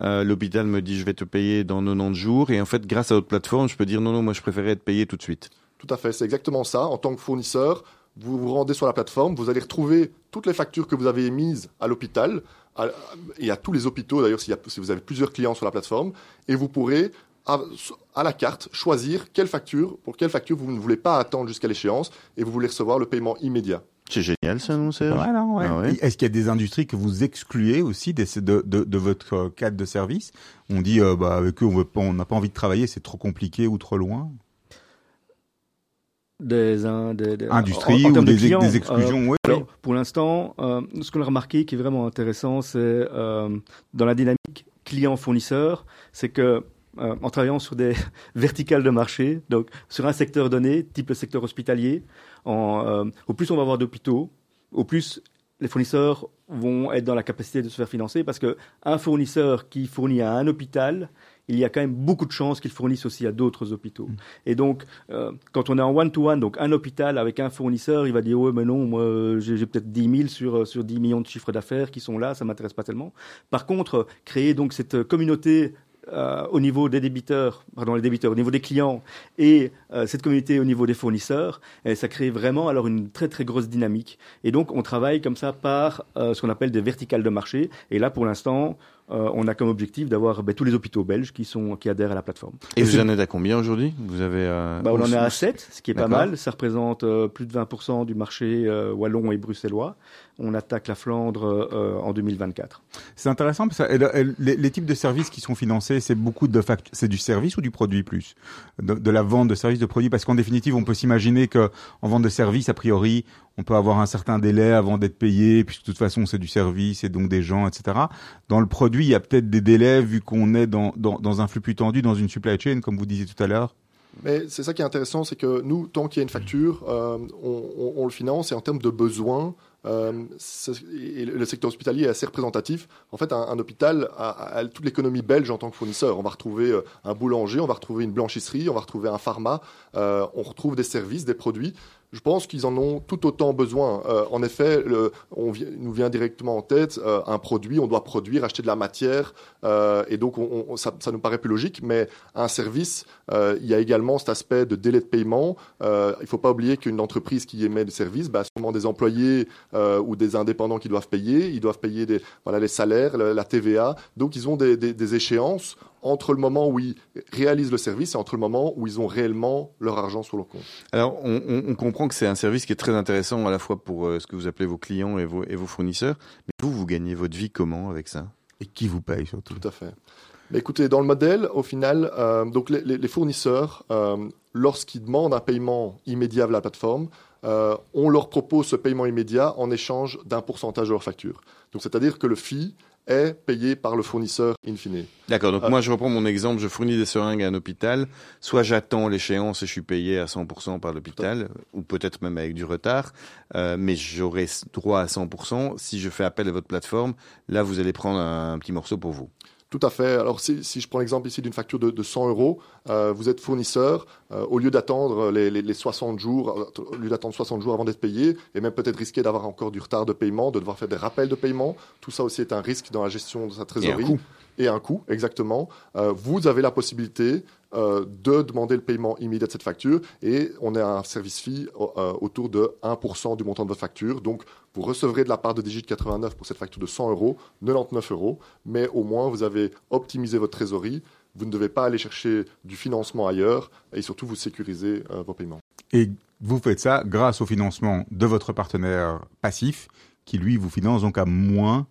euh, l'hôpital me dit je vais te payer dans 90 jours, et en fait, grâce à votre plateforme, je peux dire non, non, moi je préférais être payé tout de suite.
Tout à fait, c'est exactement ça. En tant que fournisseur, vous vous rendez sur la plateforme, vous allez retrouver toutes les factures que vous avez émises à l'hôpital à- et à tous les hôpitaux d'ailleurs si vous avez plusieurs clients sur la plateforme et vous pourrez à, à la carte choisir quelle facture pour quelle facture vous ne voulez pas attendre jusqu'à l'échéance et vous voulez recevoir le paiement immédiat.
C'est génial ça, non Serge
Voilà, ouais.
Ah ouais.
Est-ce qu'il y a des industries que vous excluez aussi des- de, de, de votre cadre de service? On dit euh, bah, avec eux on n'a pas envie de travailler, c'est trop compliqué ou trop loin.
Des, un- des- des-
Industrie
en- en
ou
termes de
des,
clients,
des
euh,
exclusions, oui.
Alors, pour l'instant, euh, ce qu'on a remarqué qui est vraiment intéressant, c'est euh, dans la dynamique client-fournisseur, c'est que euh, en travaillant sur des verticales de marché, donc sur un secteur donné, type le secteur hospitalier, en, euh, au plus on va avoir d'hôpitaux, au plus les fournisseurs vont être dans la capacité de se faire financer parce que un fournisseur qui fournit à un hôpital, il y a quand même beaucoup de chances qu'il fournisse aussi à d'autres hôpitaux. Et donc, euh, quand on est en one-to-one, donc un hôpital avec un fournisseur, il va dire Ouais, mais non, moi j'ai peut-être 10 000 sur, euh, sur 10 millions de chiffres d'affaires qui sont là, ça m'intéresse pas tellement. Par contre, créer donc cette communauté euh, au niveau des débiteurs, pardon, les débiteurs, au niveau des clients et euh, cette communauté au niveau des fournisseurs, et ça crée vraiment alors une très très grosse dynamique. Et donc on travaille comme ça par euh, ce qu'on appelle des verticales de marché. Et là pour l'instant, euh, on a comme objectif d'avoir ben, tous les hôpitaux belges qui sont qui adhèrent à la plateforme.
Et vous en êtes à combien aujourd'hui? Vous avez euh,
Bah, on en est à
où-
7, ce qui est pas mal. Ça représente euh, plus de 20% du marché euh, wallon et bruxellois. On attaque la Flandre euh, en 2024.
C'est intéressant parce que elle- elle- les, les types de services qui sont financés, c'est beaucoup de fact- c'est du service ou du produit plus? De, de la vente de services de produits parce qu'en définitive, on peut s'imaginer que en vente de services, a priori, on peut avoir un certain délai avant d'être payé puisque de toute façon, c'est du service et donc des gens, etc. Dans le produit, il y a peut-être des délais vu qu'on est dans, dans, dans un flux plus tendu, dans une supply chain, comme vous disiez tout à l'heure.
Mais c'est ça qui est intéressant, c'est que nous, tant qu'il y a une facture, euh, on, on- on le finance et en termes de besoins, euh, et le secteur hospitalier est assez représentatif. En fait, un, un hôpital a, a toute l'économie belge en tant que fournisseur. On va retrouver euh, un boulanger, on va retrouver une blanchisserie, on va retrouver un pharma, euh, on retrouve des services, des produits. Je pense qu'ils en ont tout autant besoin. Euh, en effet, le, on nous vient directement en tête euh, un produit, on doit produire, acheter de la matière, euh, et donc on, on- ça, ça nous paraît plus logique. Mais un service, euh, il y a également cet aspect de délai de paiement. Euh, il ne faut pas oublier qu'une entreprise qui émet des services, bah, sûrement des employés euh, ou des indépendants qui doivent payer. Ils doivent payer des, voilà, les salaires, la, la TVA. Donc ils ont des, des- des échéances entre le moment où ils réalisent le service et entre le moment où ils ont réellement leur argent sur leur compte.
Alors, on, on- on comprend que c'est un service qui est très intéressant à la fois pour euh, ce que vous appelez vos clients et vos, et vos fournisseurs. Mais vous, vous gagnez votre vie comment avec ça?
Et qui vous paye surtout?
Tout à fait. Mais écoutez, dans le modèle, au final, euh, donc les, les- les fournisseurs, euh, lorsqu'ils demandent un paiement immédiat via la plateforme, euh, on leur propose ce paiement immédiat en échange d'un pourcentage de leur facture. Donc, c'est-à-dire que le fee est payé par le fournisseur in fine.
D'accord, donc
Euh,
moi je reprends mon exemple, je fournis des seringues à un hôpital, soit j'attends l'échéance et je suis payé à 100% par l'hôpital, ou peut-être même avec du retard, euh, mais j'aurai droit à 100%. Si je fais appel à votre plateforme, là vous allez prendre un, petit morceau pour vous.
Tout à fait. Alors, si, si je prends l'exemple ici d'une facture de, de 100 euros, euh, vous êtes fournisseur, euh, au lieu d'attendre les, les- les 60 jours, euh, au lieu d'attendre 60 jours avant d'être payé, et même peut-être risquer d'avoir encore du retard de paiement, de devoir faire des rappels de paiement, tout ça aussi est un risque dans la gestion de sa trésorerie. Et un coût, exactement. Euh, vous avez la possibilité euh, de demander le paiement immédiat de cette facture et on est à un service fee euh, autour de 1% du montant de votre facture. Donc, vous recevrez de la part de Digit 89 pour cette facture de 100 euros, 99 euros, mais au moins vous avez optimisé votre trésorerie. Vous ne devez pas aller chercher du financement ailleurs et surtout vous sécurisez euh, vos paiements.
Et vous faites ça grâce au financement de votre partenaire passif, qui lui vous finance donc à moins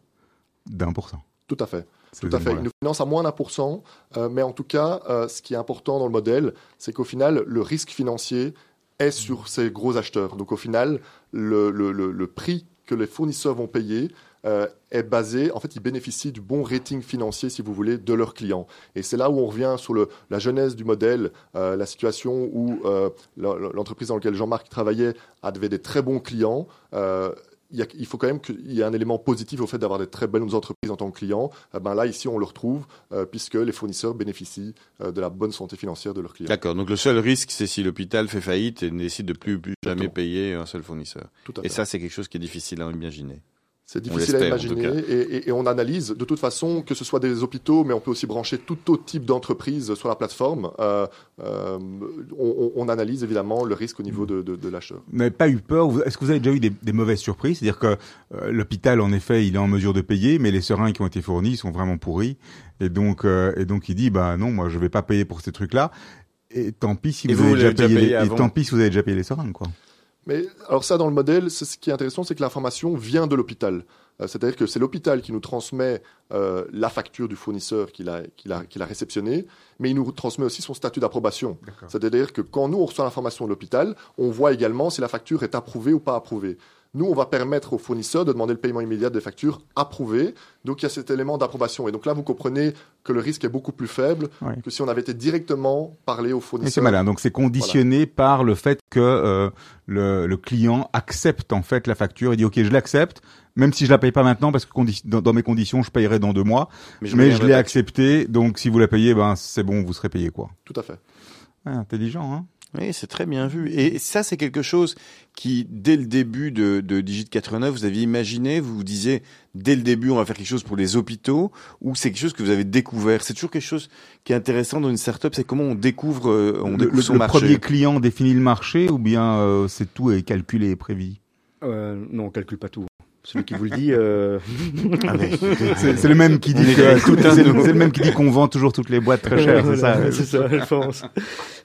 d'un pour cent.
Tout à fait. Tout à fait.
voilà.
Il nous finance à moins d'un pour cent, euh, mais en tout cas, euh, ce qui est important dans le modèle, c'est qu'au final, le risque financier est sur ces gros acheteurs. Donc au final, le, le- le- le prix que les fournisseurs vont payer euh, est basé, en fait, ils bénéficient du bon rating financier, si vous voulez, de leurs clients. Et c'est là où on revient sur le, la genèse du modèle, euh, la situation où euh, l'en- l'entreprise dans laquelle Jean-Marc travaillait avait des très bons clients. Il, y a- il faut quand même qu'il y ait un élément positif au fait d'avoir des très bonnes entreprises en tant que client. Euh, ben là, ici, on le retrouve euh, puisque les fournisseurs bénéficient euh, de la bonne santé financière de leurs clients.
D'accord, donc le seul risque c'est si l'hôpital fait faillite et décide de plus, plus jamais payer un seul fournisseur.
Tout à
Et
fait.
ça c'est quelque chose qui est difficile à imaginer.
C'est difficile à imaginer et, et- et on analyse de toute façon que ce soit des hôpitaux, mais on peut aussi brancher tout autre type d'entreprise sur la plateforme. Euh, euh, on, analyse évidemment le risque au niveau de, de, de l'acheteur.
Vous n'avez pas eu peur Est-ce que vous avez déjà eu des, des mauvaises surprises? C'est-à-dire que euh, l'hôpital, en effet, il est en mesure de payer, mais les seringues qui ont été fournies sont vraiment pourries. Et donc, euh, et donc il dit, bah non, moi, je vais pas payer pour ces trucs-là. Et tant pis si vous,
vous,
avez déjà payé,
déjà payé
les, et
avant?
tant pis si vous avez déjà payé les seringues, quoi.
Mais alors ça, dans le modèle, ce qui est intéressant, c'est que l'information vient de l'hôpital. Euh, C'est-à-dire que c'est l'hôpital qui nous transmet euh, la facture du fournisseur qu'il a, a, qu'il a réceptionné, mais il nous transmet aussi son statut d'approbation. C'est-à-dire que quand nous, on reçoit l'information de l'hôpital, on voit également si la facture est approuvée ou pas approuvée. Nous, on va permettre au fournisseur de demander le paiement immédiat des factures approuvées. Donc, il y a cet élément d'approbation. Et donc là, vous comprenez que le risque est beaucoup plus faible que si on avait été directement parlé au
Mais
fournisseur.
c'est malin. Donc c'est conditionné par le fait que euh, le, le client accepte en fait la facture. Il dit ok, je l'accepte, même si je la paye pas maintenant parce que dans, dans mes conditions, je payerai dans deux mois.
je
Mais je l'ai accepté. Donc si vous la payez, ben c'est bon, vous serez payé quoi.
Tout à fait.
Ouais, intelligent, hein
Oui, c'est très bien vu. Et ça, c'est quelque chose qui, dès le début de, de Digit 89, vous aviez imaginé, vous vous disiez, dès le début, on va faire quelque chose pour les hôpitaux, ou c'est quelque chose que vous avez découvert? C'est toujours quelque chose qui est intéressant dans une startup, c'est comment on découvre, euh, on
le,
découvre
le-
son
le
marché.
premier client définit le marché ou bien euh, c'est tout est calculé et prévu?
Euh, non, on calcule pas tout. Celui qui vous le dit, euh,
Ah,
C'est le même qui dit que-
tout un
c'est le même qui dit qu'on vend toujours toutes les boîtes très chères, c'est ça
c'est ça, je pense.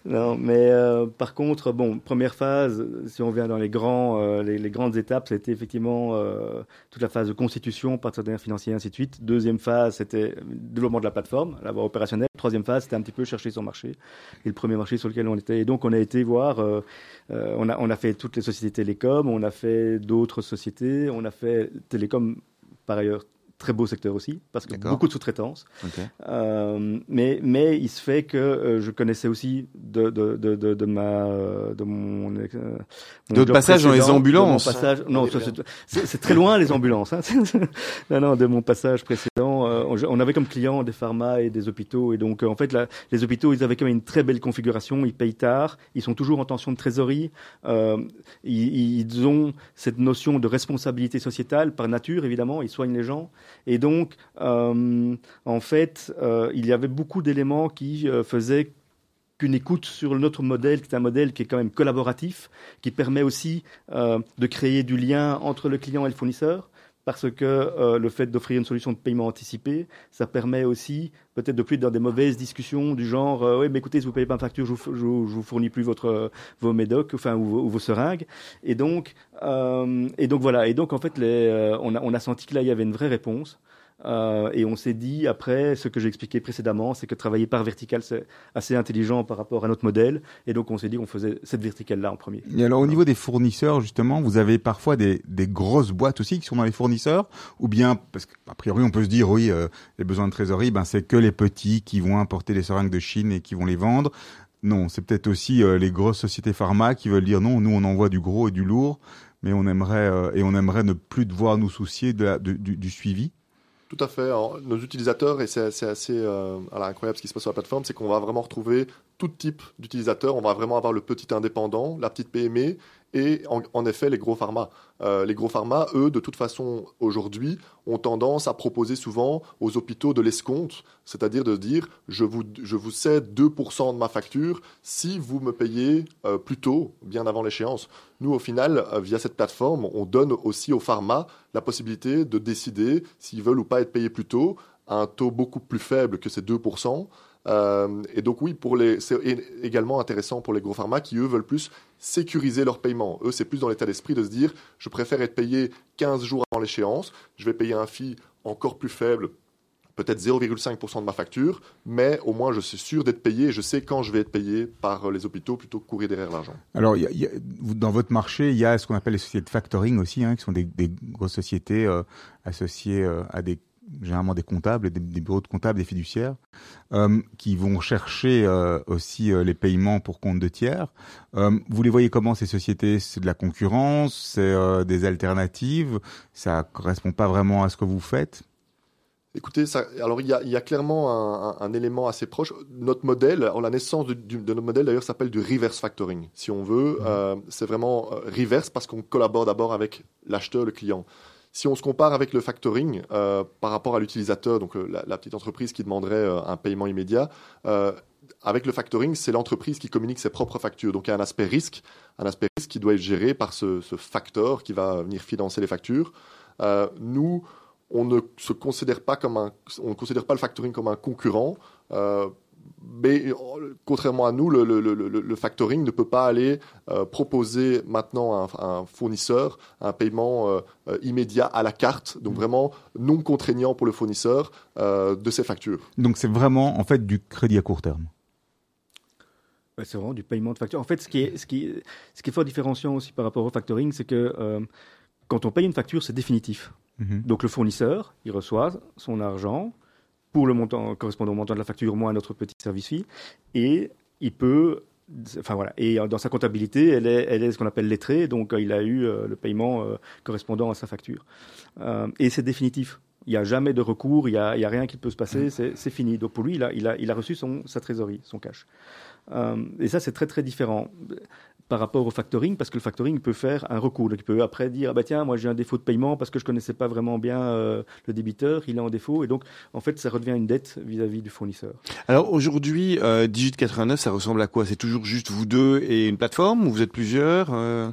Non, mais euh, par contre, bon, première phase, si on vient dans les grands, euh, les, les grandes étapes, c'était effectivement euh, toute la phase de constitution, partenaire financier, ainsi de suite. Deuxième phase, c'était développement de la plateforme, la voie opérationnelle. Troisième phase, c'était un petit peu chercher son marché. Et le premier marché sur lequel on était. Et donc, on a été voir, euh, on, a, on a fait toutes les sociétés télécom, on a fait d'autres sociétés, on a fait télécom, par ailleurs, très beau secteur aussi, parce que beaucoup de sous-traitance. Euh, mais, mais il se fait que euh, je connaissais aussi de, de, de, de, de ma, de mon, euh, mon
D'autres
job
passages dans les ambulances.
passage, non, c'est très loin les ambulances. Hein. non, non, de mon passage précédent, euh, on, avait comme clients des pharma et des hôpitaux, et donc euh, en fait, les hôpitaux, ils avaient quand même une très belle configuration. Ils payent tard, ils sont toujours en tension de trésorerie. Euh, ils, ont cette notion de responsabilité sociétale par nature, évidemment. Ils soignent les gens, et donc en fait, il y avait beaucoup d'éléments qui faisaient qu'une écoute sur notre modèle, qui est un modèle qui est quand même collaboratif, qui permet aussi de créer du lien entre le client et le fournisseur, parce que euh, le fait d'offrir une solution de paiement anticipé, ça permet aussi peut-être de plus être dans des mauvaises discussions du genre, euh, oui, mais écoutez, si vous payez pas une facture, je vous, je vous- fournis plus votre euh, vos médocs, enfin ou vos seringues, et donc euh, et donc voilà, et donc en fait, les, euh, on a on a senti que là il y avait une vraie réponse. Euh, et on s'est dit, après, ce que j'ai expliqué précédemment, c'est que travailler par verticale, c'est assez intelligent par rapport à notre modèle. Et donc, on s'est dit qu'on faisait cette verticale-là en premier.
Et alors au niveau des fournisseurs justement, vous avez parfois des, des grosses boîtes aussi qui sont dans les fournisseurs ou bien parce qu'a priori on peut se dire oui euh, les besoins de trésorerie ben c'est que les petits qui vont importer les seringues de Chine et qui vont les vendre. Non, c'est peut-être aussi euh, les grosses sociétés pharma qui veulent dire non, nous on envoie du gros et du lourd, mais on aimerait euh, et on aimerait ne plus devoir nous soucier de du, du suivi.
Tout à fait. Alors, nos utilisateurs, et c'est assez euh, incroyable ce qui se passe sur la plateforme, c'est qu'on va vraiment retrouver tout type d'utilisateurs. On va vraiment avoir le petit indépendant, la petite PME et en, effet les gros pharma. Euh, les gros pharma, eux, de toute façon, aujourd'hui, ont tendance à proposer souvent aux hôpitaux de l'escompte, c'est-à-dire de dire je vous, je vous cède 2% de ma facture si vous me payez euh, plus tôt, bien avant l'échéance. Nous, au final, euh, via cette plateforme, on donne aussi aux pharma la possibilité de décider s'ils veulent ou pas être payés plus tôt à un taux beaucoup plus faible que ces 2%. Euh, et donc oui, pour les, c'est également intéressant pour les gros pharma qui, eux, veulent plus sécuriser leur paiement. Eux, c'est plus dans l'état d'esprit de se dire, je préfère être payé 15 jours avant l'échéance, je vais payer un fee encore plus faible, peut-être 0,5% de ma facture, mais au moins je suis sûr d'être payé et je sais quand je vais être payé par les hôpitaux plutôt que courir derrière l'argent.
Alors, dans votre marché, il y a ce qu'on appelle les sociétés de factoring aussi, hein, qui sont des, des grosses sociétés euh, associées euh, à des généralement des comptables, des, des bureaux de comptables, des fiduciaires, euh, qui vont chercher euh, aussi euh, les paiements pour compte de tiers. Vous les voyez comment ces sociétés? C'est de la concurrence, c'est des alternatives, ça correspond pas vraiment à ce que vous faites?
Écoutez, ça, alors il y a, il y a clairement un, un- un élément assez proche. Notre modèle, alors la naissance de notre modèle d'ailleurs s'appelle du reverse factoring, si on veut. Euh, c'est vraiment euh, reverse parce qu'on collabore d'abord avec l'acheteur, le client. Si on se compare avec le factoring euh, par rapport à l'utilisateur, donc euh, la, petite entreprise qui demanderait euh, un paiement immédiat, avec le factoring, c'est l'entreprise qui communique ses propres factures. Donc il y a un aspect risque, un aspect risque qui doit être géré par ce, ce facteur qui va venir financer les factures. Nous, on ne se considère pas comme un, on ne considère pas le factoring comme un concurrent. Mais euh, contrairement à nous, le, le- le- le- le factoring ne peut pas aller euh, proposer maintenant à un, à un fournisseur un paiement euh, immédiat à la carte, donc vraiment non contraignant pour le fournisseur euh, de ses factures.
Donc c'est vraiment en fait du crédit à court terme.
Ouais, c'est vraiment du paiement de facture. En fait, ce qui est, ce qui est, ce qui est fort différenciant aussi par rapport au factoring, c'est que euh, quand on paye une facture, c'est définitif.
Mhm.
Donc le fournisseur, il reçoit son argent pour le montant correspondant au montant de la facture moins notre petit service fee, et il peut, enfin voilà, et dans sa comptabilité, elle est, elle est ce qu'on appelle lettrée, donc euh, il a eu euh, le paiement euh, correspondant à sa facture. Euh, et c'est définitif. Il n'y a jamais de recours, il n'y a, a rien qui peut se passer, c'est c'est fini. Donc pour lui, il a, il a, il a reçu son, sa trésorerie, son cash. Euh, et ça, c'est très très différent par rapport au factoring, parce que le factoring peut faire un recours. Donc, il peut après dire, ah bah tiens, moi j'ai un défaut de paiement parce que je connaissais pas vraiment bien euh, le débiteur, il est en défaut, et donc en fait, ça redevient une dette vis-à-vis du fournisseur.
Alors aujourd'hui, euh, Digit 89, ça ressemble à quoi? C'est toujours juste vous deux et une plateforme ou vous êtes plusieurs euh?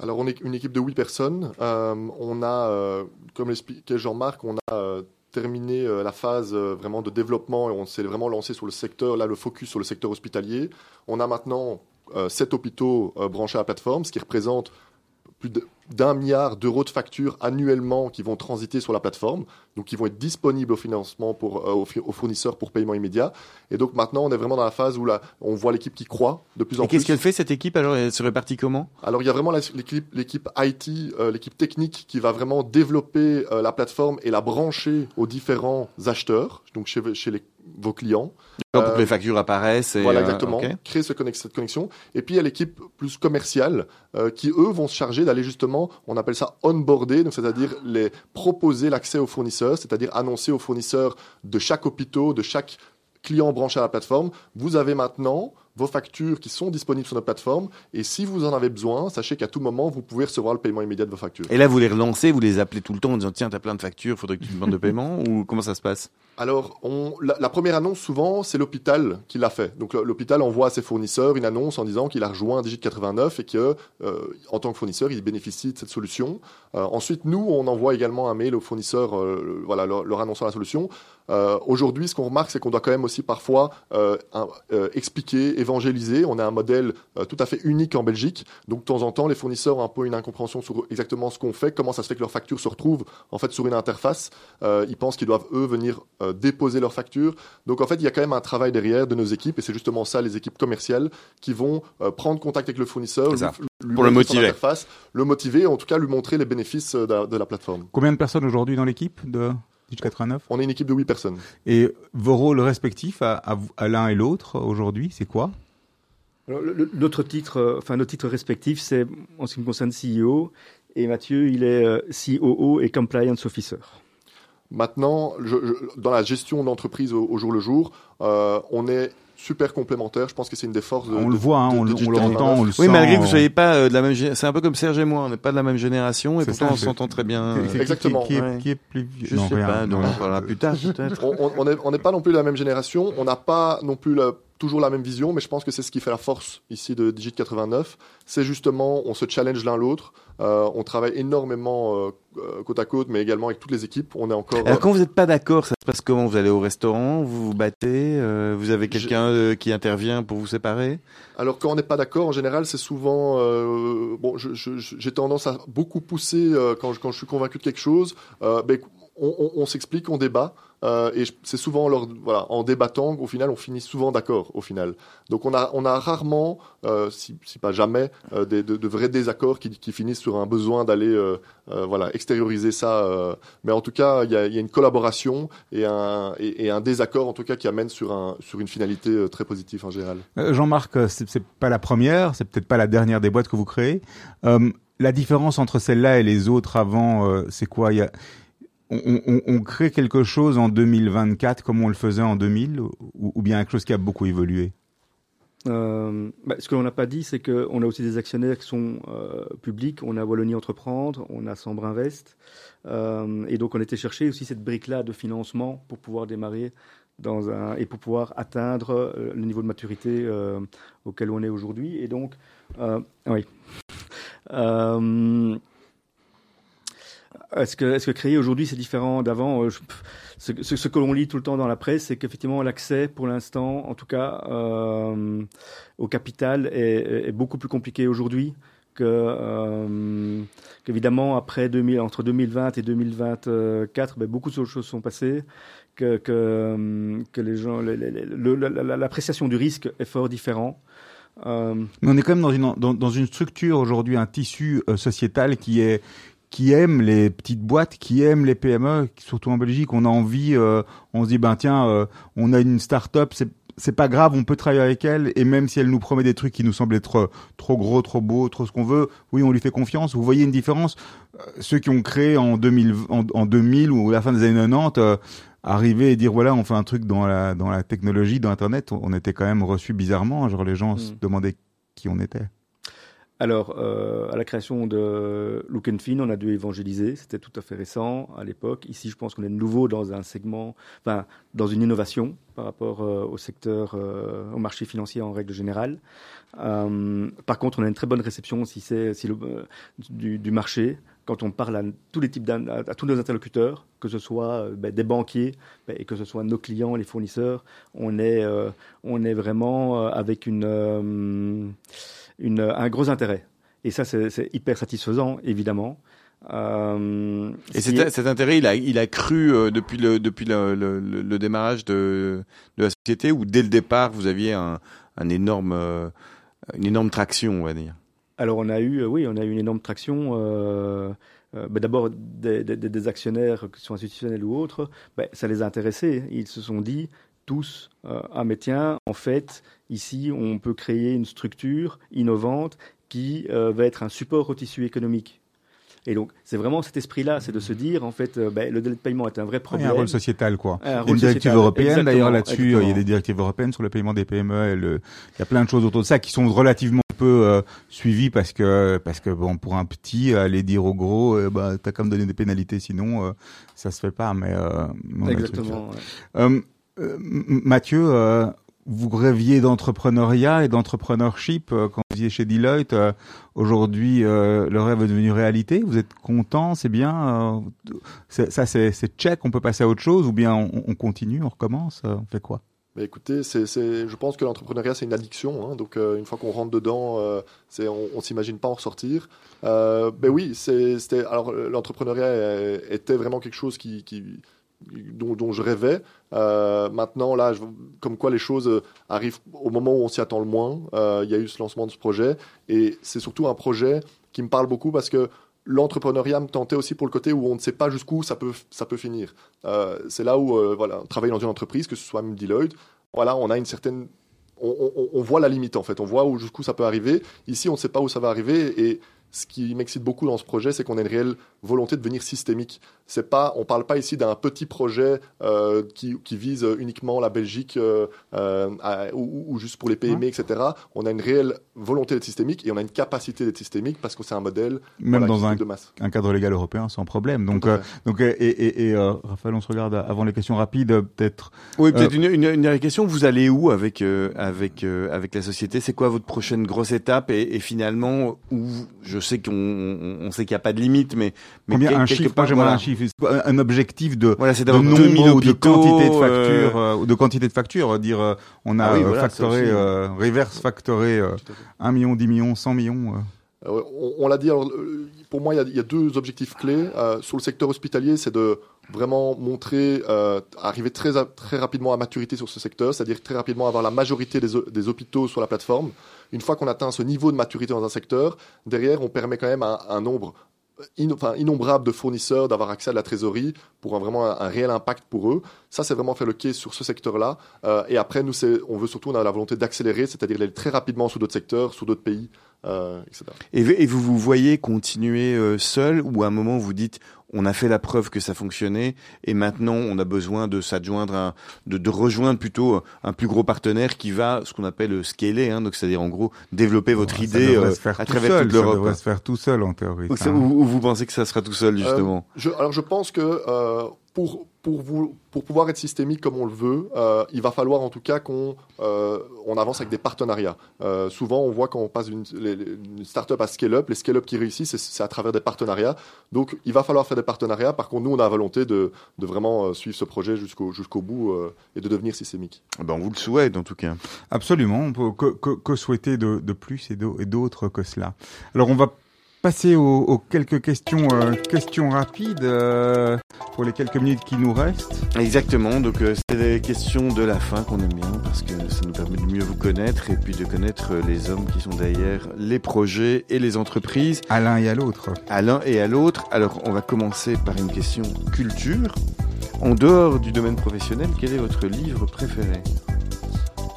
Alors, on est une équipe de 8 personnes. Euh, on a, euh, comme l'expliquait Jean-Marc, on a euh, terminé la phase vraiment de développement et on s'est vraiment lancé sur le secteur, là, le focus sur le secteur hospitalier. On a maintenant euh, 7 hôpitaux euh, branchés à la plateforme, ce qui représente plus d'un milliard d'euros de factures annuellement qui vont transiter sur la plateforme, donc qui vont être disponibles au financement pour, euh, aux, fournisseurs pour paiement immédiat. Et donc maintenant, on est vraiment dans la phase où là, on voit l'équipe qui croît de plus en
Et
plus.
qu'est-ce qu'elle fait cette équipe? Alors, elle se répartit comment?
Alors il y a vraiment l'équipe, l'équipe IT, euh, l'équipe technique qui va vraiment développer euh, la plateforme et la brancher aux différents acheteurs, donc chez, chez les- vos clients.
Pour que
Euh,
les factures apparaissent. Et,
voilà
euh,
exactement, créer ce connex- cette connexion. Et puis il y a l'équipe plus commerciale euh, qui eux vont se charger d'aller justement, on appelle ça onboarder, donc c'est-à-dire les proposer l'accès aux fournisseurs, c'est-à-dire annoncer aux fournisseurs de chaque hôpital, de chaque client branché à la plateforme, vous avez maintenant vos factures qui sont disponibles sur notre plateforme et si vous en avez besoin, sachez qu'à tout moment vous pouvez recevoir le paiement immédiat de vos factures.
Et là, vous les relancez, vous les appelez tout le temps en disant tiens, t'as plein de factures, faudrait que tu demandes de paiement ou comment ça se passe?
Alors, on, la, la première annonce, souvent, c'est l'hôpital qui l'a fait. Donc, l'hôpital envoie à ses fournisseurs une annonce en disant qu'il a rejoint Digit 89 et que, euh, en tant que fournisseur, il bénéficie de cette solution. Euh, ensuite, nous, on envoie également un mail aux fournisseurs, euh, voilà, leur, leur annonçant la solution. Aujourd'hui, ce qu'on remarque, c'est qu'on doit quand même aussi parfois un- expliquer, évangéliser. On a un modèle euh, tout à fait unique en Belgique. Donc, de temps en temps, les fournisseurs ont un peu une incompréhension sur exactement ce qu'on fait, comment ça se fait que leurs factures se retrouvent en fait sur une interface. Euh, ils pensent qu'ils doivent eux venir euh, déposer leurs factures. Donc en fait, il y a quand même un travail derrière de nos équipes et c'est justement ça les équipes commerciales qui vont euh, prendre contact avec le fournisseur, lui,
Pour le motiver.
le motiver, en tout cas lui montrer les bénéfices de, la- de la plateforme.
Combien de personnes aujourd'hui dans l'équipe de Digit 89
On est une équipe de 8 personnes.
Et vos rôles respectifs à, à vous- à l'un et l'autre aujourd'hui, c'est quoi?
Alors, le- le- notre titre, euh, enfin notre titre respectif, c'est en ce qui me concerne CEO, et Mathieu, il est euh, COO et Compliance Officer.
Maintenant, je- je- dans la gestion d'entreprise au, au jour le jour, euh, on est super complémentaires. Je pense que c'est une des forces de
On
de-
le voit, hein,
de-
on, on l'entend,
89.
on le
Oui,
sent.
malgré que vous soyez pas euh, de la même c'est un peu comme Serge et moi, on n'est pas de la même génération et pourtant
ça,
on s'entend très bien. Euh,
qui-
Exactement,
Qui, est,
ouais.
qui est plus vieux
Je
Non,
sais
rien,
pas,
non.
on en parlera plus tard peut-être.
on on- on n'est on n'est pas non plus de la même génération, on n'a pas non plus la- toujours la même vision, mais je pense que c'est ce qui fait la force ici de Digit 89. C'est justement, on se challenge l'un l'autre, euh, on travaille énormément euh, euh, côte à côte, mais également avec toutes les équipes. On est encore.
Alors quand vous n'êtes pas d'accord, ça se passe comment? Vous allez au restaurant, vous vous battez, euh, vous avez quelqu'un euh, qui intervient pour vous séparer?
Alors quand on n'est pas d'accord, en général, c'est souvent euh, bon. J'ai tendance à beaucoup pousser euh, quand, je, quand je suis convaincu de quelque chose. Euh, ben, on s'explique, on débat, euh, et c'est souvent en débattant qu'au final, on finit souvent d'accord. Au final, donc on a rarement, euh, si, pas jamais, euh, de, vrais désaccords qui, finissent sur un besoin d'aller voilà extérioriser ça. mais en tout cas, il y a, une collaboration et un désaccord en tout cas qui amène sur un sur une finalité très positive en général.
Jean-Marc, c'est pas la première, c'est peut-être pas la dernière des boîtes que vous créez. La différence entre celle-là et les autres avant, c'est quoi? On, crée quelque chose en 2024 comme on le faisait en 2000 ou, bien quelque chose qui a beaucoup évolué?
Euh, bah, ce qu'on n'a pas dit, c'est qu'on a aussi des actionnaires qui sont euh, publics. On a Wallonie Entreprendre, on a Sambre Invest. Euh, et donc, on était chercher aussi cette brique-là de financement pour pouvoir démarrer dans un, et pour pouvoir atteindre le niveau de maturité auquel on est aujourd'hui. Et donc, oui. Est-ce que, est-ce que créer aujourd'hui c'est différent d'avant? Euh, je- ce, ce- ce que l'on lit tout le temps dans la presse, c'est qu'effectivement l'accès, pour l'instant, en tout cas, euh, au capital est, est beaucoup plus compliqué aujourd'hui que euh, qu'évidemment après 2000, entre 2020 et 2024, ben, beaucoup de choses sont passées, que que, euh, que les gens, l'appréciation du risque est fort différent. Euh,
Mais on est quand même dans une, dans, dans une structure aujourd'hui, un tissu euh, sociétal qui est qui aime les petites boîtes, qui aime les PME, surtout en Belgique. On a envie, euh, on se dit ben tiens, euh, on a une start-up, c'est c'est pas grave, on peut travailler avec elle, et même si elle nous promet des trucs qui nous semblent être trop gros, trop beaux, trop ce qu'on veut, oui, on lui fait confiance. Vous voyez une différence Euh, Ceux qui ont créé en 2000, en, en 2000 ou à la fin des années 90, euh, arriver et dire voilà, on fait un truc dans la dans la technologie, dans Internet, on était quand même reçus bizarrement. Genre les gens se
Mm.
demandaient qui on était.
Alors, euh, à la création de Look and Fin, on a dû évangéliser. C'était tout à fait récent à l'époque. Ici, je pense qu'on est de nouveau dans un segment, enfin, dans une innovation par rapport euh, au secteur, euh, au marché financier en règle générale. Euh, par contre, on a une très bonne réception si c'est si euh, du, du marché. Quand on parle à tous les types à, tous nos interlocuteurs, que ce soit ben, des banquiers ben, et que ce soit nos clients, les fournisseurs, on est, on est vraiment avec une, une, un gros intérêt. Et ça, c'est hyper satisfaisant, évidemment. Euh,
Et
ce qui
cet, intérêt, il a, il a cru euh, depuis le depuis le, le, démarrage de, de la société ou dès le départ vous aviez un, un énorme euh, une énorme traction, on va dire?
Alors on a eu, oui, on a eu une énorme traction. Ben D'abord des, des- des actionnaires, que ce soit institutionnels ou autres, ben, ça les a intéressés. Ils se sont dit tous, euh, ah mais tiens, en fait, ici on peut créer une structure innovante qui euh, va être un support au tissu économique. Et donc c'est vraiment cet esprit-là, c'est de se dire en fait, euh, ben, le délai de paiement est un vrai
Il y
problème.
a un rôle sociétal, quoi.
Un rôle
une directive
sociétal,
européenne d'ailleurs là-dessus. euh, Il y a des directives européennes sur le paiement des PME. Et le... Il y a plein de choses autour de ça qui sont relativement peu euh, suivies parce que parce que bon pour un petit aller dire au gros euh, bah t'as qu'à me donner des pénalités sinon euh, ça se fait pas. Mais, euh,
Exactement. ouais.
Euh, Mathieu, euh, vous rêviez d'entrepreneuriat et d'entrepreneurship euh, quand vous étiez chez Deloitte. Aujourd'hui, le rêve est devenu réalité. Vous êtes content, c'est bien. ça, c'est check. On peut passer à autre chose ou bien on, on continue, on recommence. on fait quoi?
Mais écoutez, je pense que l'entrepreneuriat, c'est une addiction. hein. donc, une fois qu'on rentre dedans, on, on s'imagine pas en ressortir. Euh, ben oui, c'était, alors, l'entrepreneuriat était vraiment quelque chose qui, dont, je rêvais. Euh, maintenant, là, comme quoi les choses euh, arrivent au moment où on s'y attend le moins. Euh, Il y a eu ce lancement de ce projet. Et c'est surtout un projet qui me parle beaucoup parce que l'entrepreneuriat me tentait aussi pour le côté où on ne sait pas jusqu'où ça peut, ça peut finir. C'est là où, voilà, travailler dans une entreprise, que ce soit même Deloitte, voilà, on a une certaine. On, on- voit la limite en fait, on voit où jusqu'où ça peut arriver. Ici, on ne sait pas où ça va arriver et ce qui m'excite beaucoup dans ce projet, c'est qu'on a une réelle volonté de devenir systémique. C'est pas, on parle pas ici d'un petit projet euh, qui, qui vise uniquement la Belgique euh, euh, à- ou, ou juste pour les PME, etc. On a une réelle volonté d'être systémique et on a une capacité d'être systémique parce que c'est un modèle
Même
voilà,
dans un,
fait de masse.
un cadre légal européen, sans problème. Donc, euh, donc et, et, et euh, Raphaël, on se regarde avant les questions rapides, peut-être.
Oui, peut-être une, une, une dernière question. Vous allez où avec euh, avec euh, avec la société? C'est quoi votre prochaine grosse étape? Et, et finalement où je sais qu'on on, on sait qu'il n'y a pas de limite, mais mais
Combien
quel-
un chiffre
part, voilà.
un chiffre, un objectif de
Voilà, c'est
de
d'avoir 2000
nombre ou de quantité de
euh,
factures, euh, de quantité de factures, euh, dire euh, on a
Ah oui,
euh,
voilà,
factoré, euh, reverse factoré euh,
Tout à fait.
1 million, 10 millions, 100 millions. Euh.
On l'a dit, euh, pour moi, il y a- deux objectifs clés. Euh, sur le secteur hospitalier, c'est de vraiment montrer, arriver très, rapidement à maturité sur ce secteur, c'est-à-dire très rapidement avoir la majorité des, hôpitaux sur la plateforme. Une fois qu'on atteint ce niveau de maturité dans un secteur, derrière, on permet quand même à un nombre in- enfin, innombrable de fournisseurs d'avoir accès à la trésorerie pour un, vraiment un, un réel impact pour eux. Ça, c'est vraiment faire le case sur ce secteur-là. Et après, nous, on veut surtout, on a la volonté d'accélérer, c'est-à-dire d'aller très rapidement sur d'autres secteurs, sur d'autres pays, euh, etc.
Et, et vous vous voyez continuer euh, seul ou à un moment vous dites on a fait la preuve que ça fonctionnait et maintenant on a besoin de s'adjoindre, un- de, de rejoindre plutôt euh, un plus gros partenaire qui va ce qu'on appelle euh, scaler, hein, donc c'est-à-dire en gros développer votre
Ça
idée euh, à
tout
travers
seul,
toute
ça
l'Europe.
devrait se faire tout seul en théorie.
Ou,
ça,
ça-
hein.
ou- ou vous pensez que ça sera tout seul justement?
Je, alors je pense que euh, pour, pour, vous, pour pouvoir être systémique comme on le veut, euh, il va falloir en tout cas qu'on euh, on avance avec des partenariats. Euh, souvent, on voit quand on passe d'une les- les- une start-up à scale-up, les scale-up qui réussissent, c'est- à travers des partenariats. Donc, il va falloir faire des partenariats. Par contre, nous, on a la volonté de, de vraiment suivre ce projet jusqu'au jusqu'au bout euh, et de devenir systémique.
ben, On vous le souhaite en tout cas.
Absolument. On peut, que, que, que souhaiter de, de plus et d'autres que cela. Alors, on va passer aux, aux quelques questions, euh, questions rapides euh, pour les quelques minutes qui nous restent.
Exactement, donc euh, c'est les questions de la fin qu'on aime bien parce que ça nous permet de mieux vous connaître et puis de connaître euh, les hommes qui sont derrière les projets et les entreprises.
À l'un et à l'autre.
à l'un et à l'autre. Alors, on va commencer par une question culture. En dehors du domaine professionnel, quel est votre livre préféré?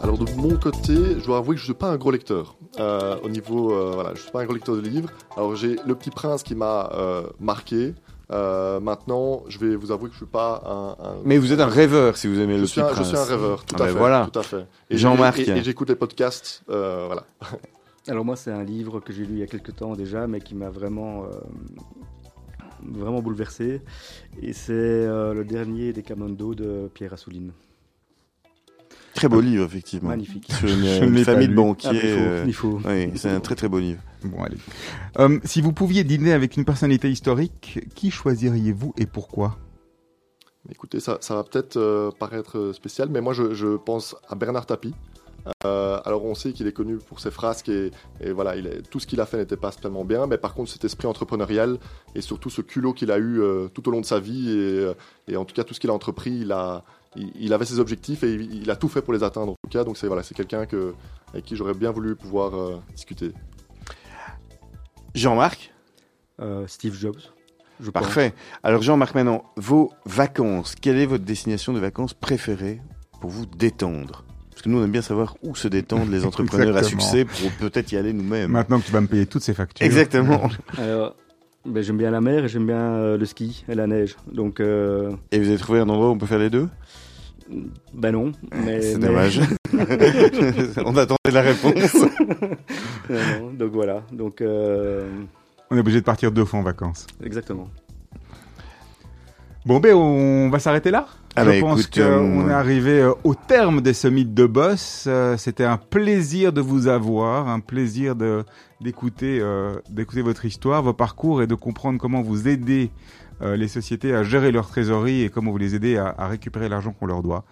Alors de mon côté, je dois avouer que je suis pas un gros lecteur. Euh, au niveau, euh, voilà, je suis pas un gros lecteur de livres. Alors j'ai Le Petit Prince qui m'a euh, marqué. Euh, maintenant, je vais vous avouer que je suis pas un. un-
Mais vous êtes un rêveur si vous aimez
je
le Petit
un, je
Prince.
suis un rêveur, tout
Ah
à
ben
fait.
voilà.
Tout à fait. Et
Jean-Marc.
Et, et j'écoute les podcasts, euh, voilà.
Alors moi, c'est un livre que j'ai lu il y a quelques temps déjà, mais qui m'a vraiment, euh, vraiment bouleversé. Et c'est euh, le dernier des Camondo de Pierre Assouline.
Très beau livre, effectivement.
Magnifique.
Sur une, famille de.
Ah,
banquiers.
il faut,
euh,
il faut.
oui, c'est un très très beau livre.
Bon, allez. Euh, si vous pouviez dîner avec une personnalité historique, qui choisiriez-vous et pourquoi?
Écoutez, ça, ça va peut-être euh, paraître spécial, mais moi je, je pense à Bernard Tapie. Euh, alors on sait qu'il est connu pour ses frasques et, et voilà, il est- tout ce qu'il a fait n'était pas spécialement bien, mais par contre cet esprit entrepreneurial et surtout ce culot qu'il a eu euh, tout au long de sa vie et, et en tout cas tout ce qu'il a entrepris, il, a, il, il avait ses objectifs et il, il a tout fait pour les atteindre en tout cas. Donc c'est voilà, c'est quelqu'un que, avec qui j'aurais bien voulu pouvoir euh, discuter.
Jean-Marc?
Euh, Steve Jobs. Je pense.
Parfait. Alors Jean-Marc, maintenant, vos vacances. Quelle est votre destination de vacances préférée pour vous détendre? Parce que nous, on aime bien savoir où se détendent les entrepreneurs à succès pour peut-être y aller nous-mêmes.
Maintenant que tu vas me payer toutes ces factures.
Exactement.
Alors, ben, j'aime bien la mer et j'aime bien euh, le ski et la neige. Donc, euh,
Et vous avez trouvé un endroit où on peut faire les deux?
Ben non. Mais,
C'est
mais-
dommage. on attendait la réponse.
Non, non, donc voilà. Donc, euh,
On est obligé de partir deux fois en vacances.
exactement.
Bon, ben, on va s'arrêter là.
Ah
Je
bah,
pense
écoute, euh,
qu'on est arrivé au terme des summits de boss. C'était un plaisir de vous avoir, un plaisir de d'écouter euh, d'écouter votre histoire, vos parcours et de comprendre comment vous aidez euh, les sociétés à gérer leur trésorerie et comment vous les aidez à, à récupérer l'argent qu'on leur doit.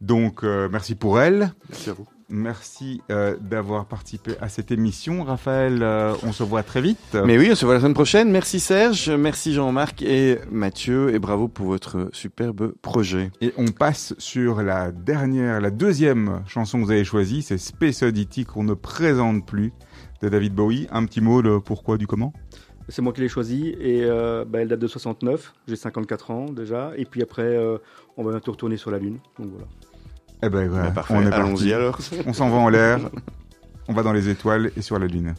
Donc, euh, merci pour elle.
Merci à vous.
Merci euh, d'avoir participé à cette émission. Raphaël, euh, on se voit très vite.
Mais oui, on se voit la semaine prochaine. Merci Serge, merci Jean-Marc et Mathieu et bravo pour votre superbe projet.
Et on passe sur la dernière, la deuxième chanson que vous avez choisie, c'est Space Oddity qu'on ne présente plus de David Bowie. Un petit mot de pourquoi du comment?
C'est moi qui l'ai choisi et euh, ben, elle date de 69. J'ai 54 ans déjà. Et puis après, euh, on va bientôt retourner sur la Lune. Donc voilà.
Eh ben voilà,
Bah, parfait.
on est
Allons-y
parti.
alors.
On s'en va en l'air, on va dans les étoiles et sur la lune.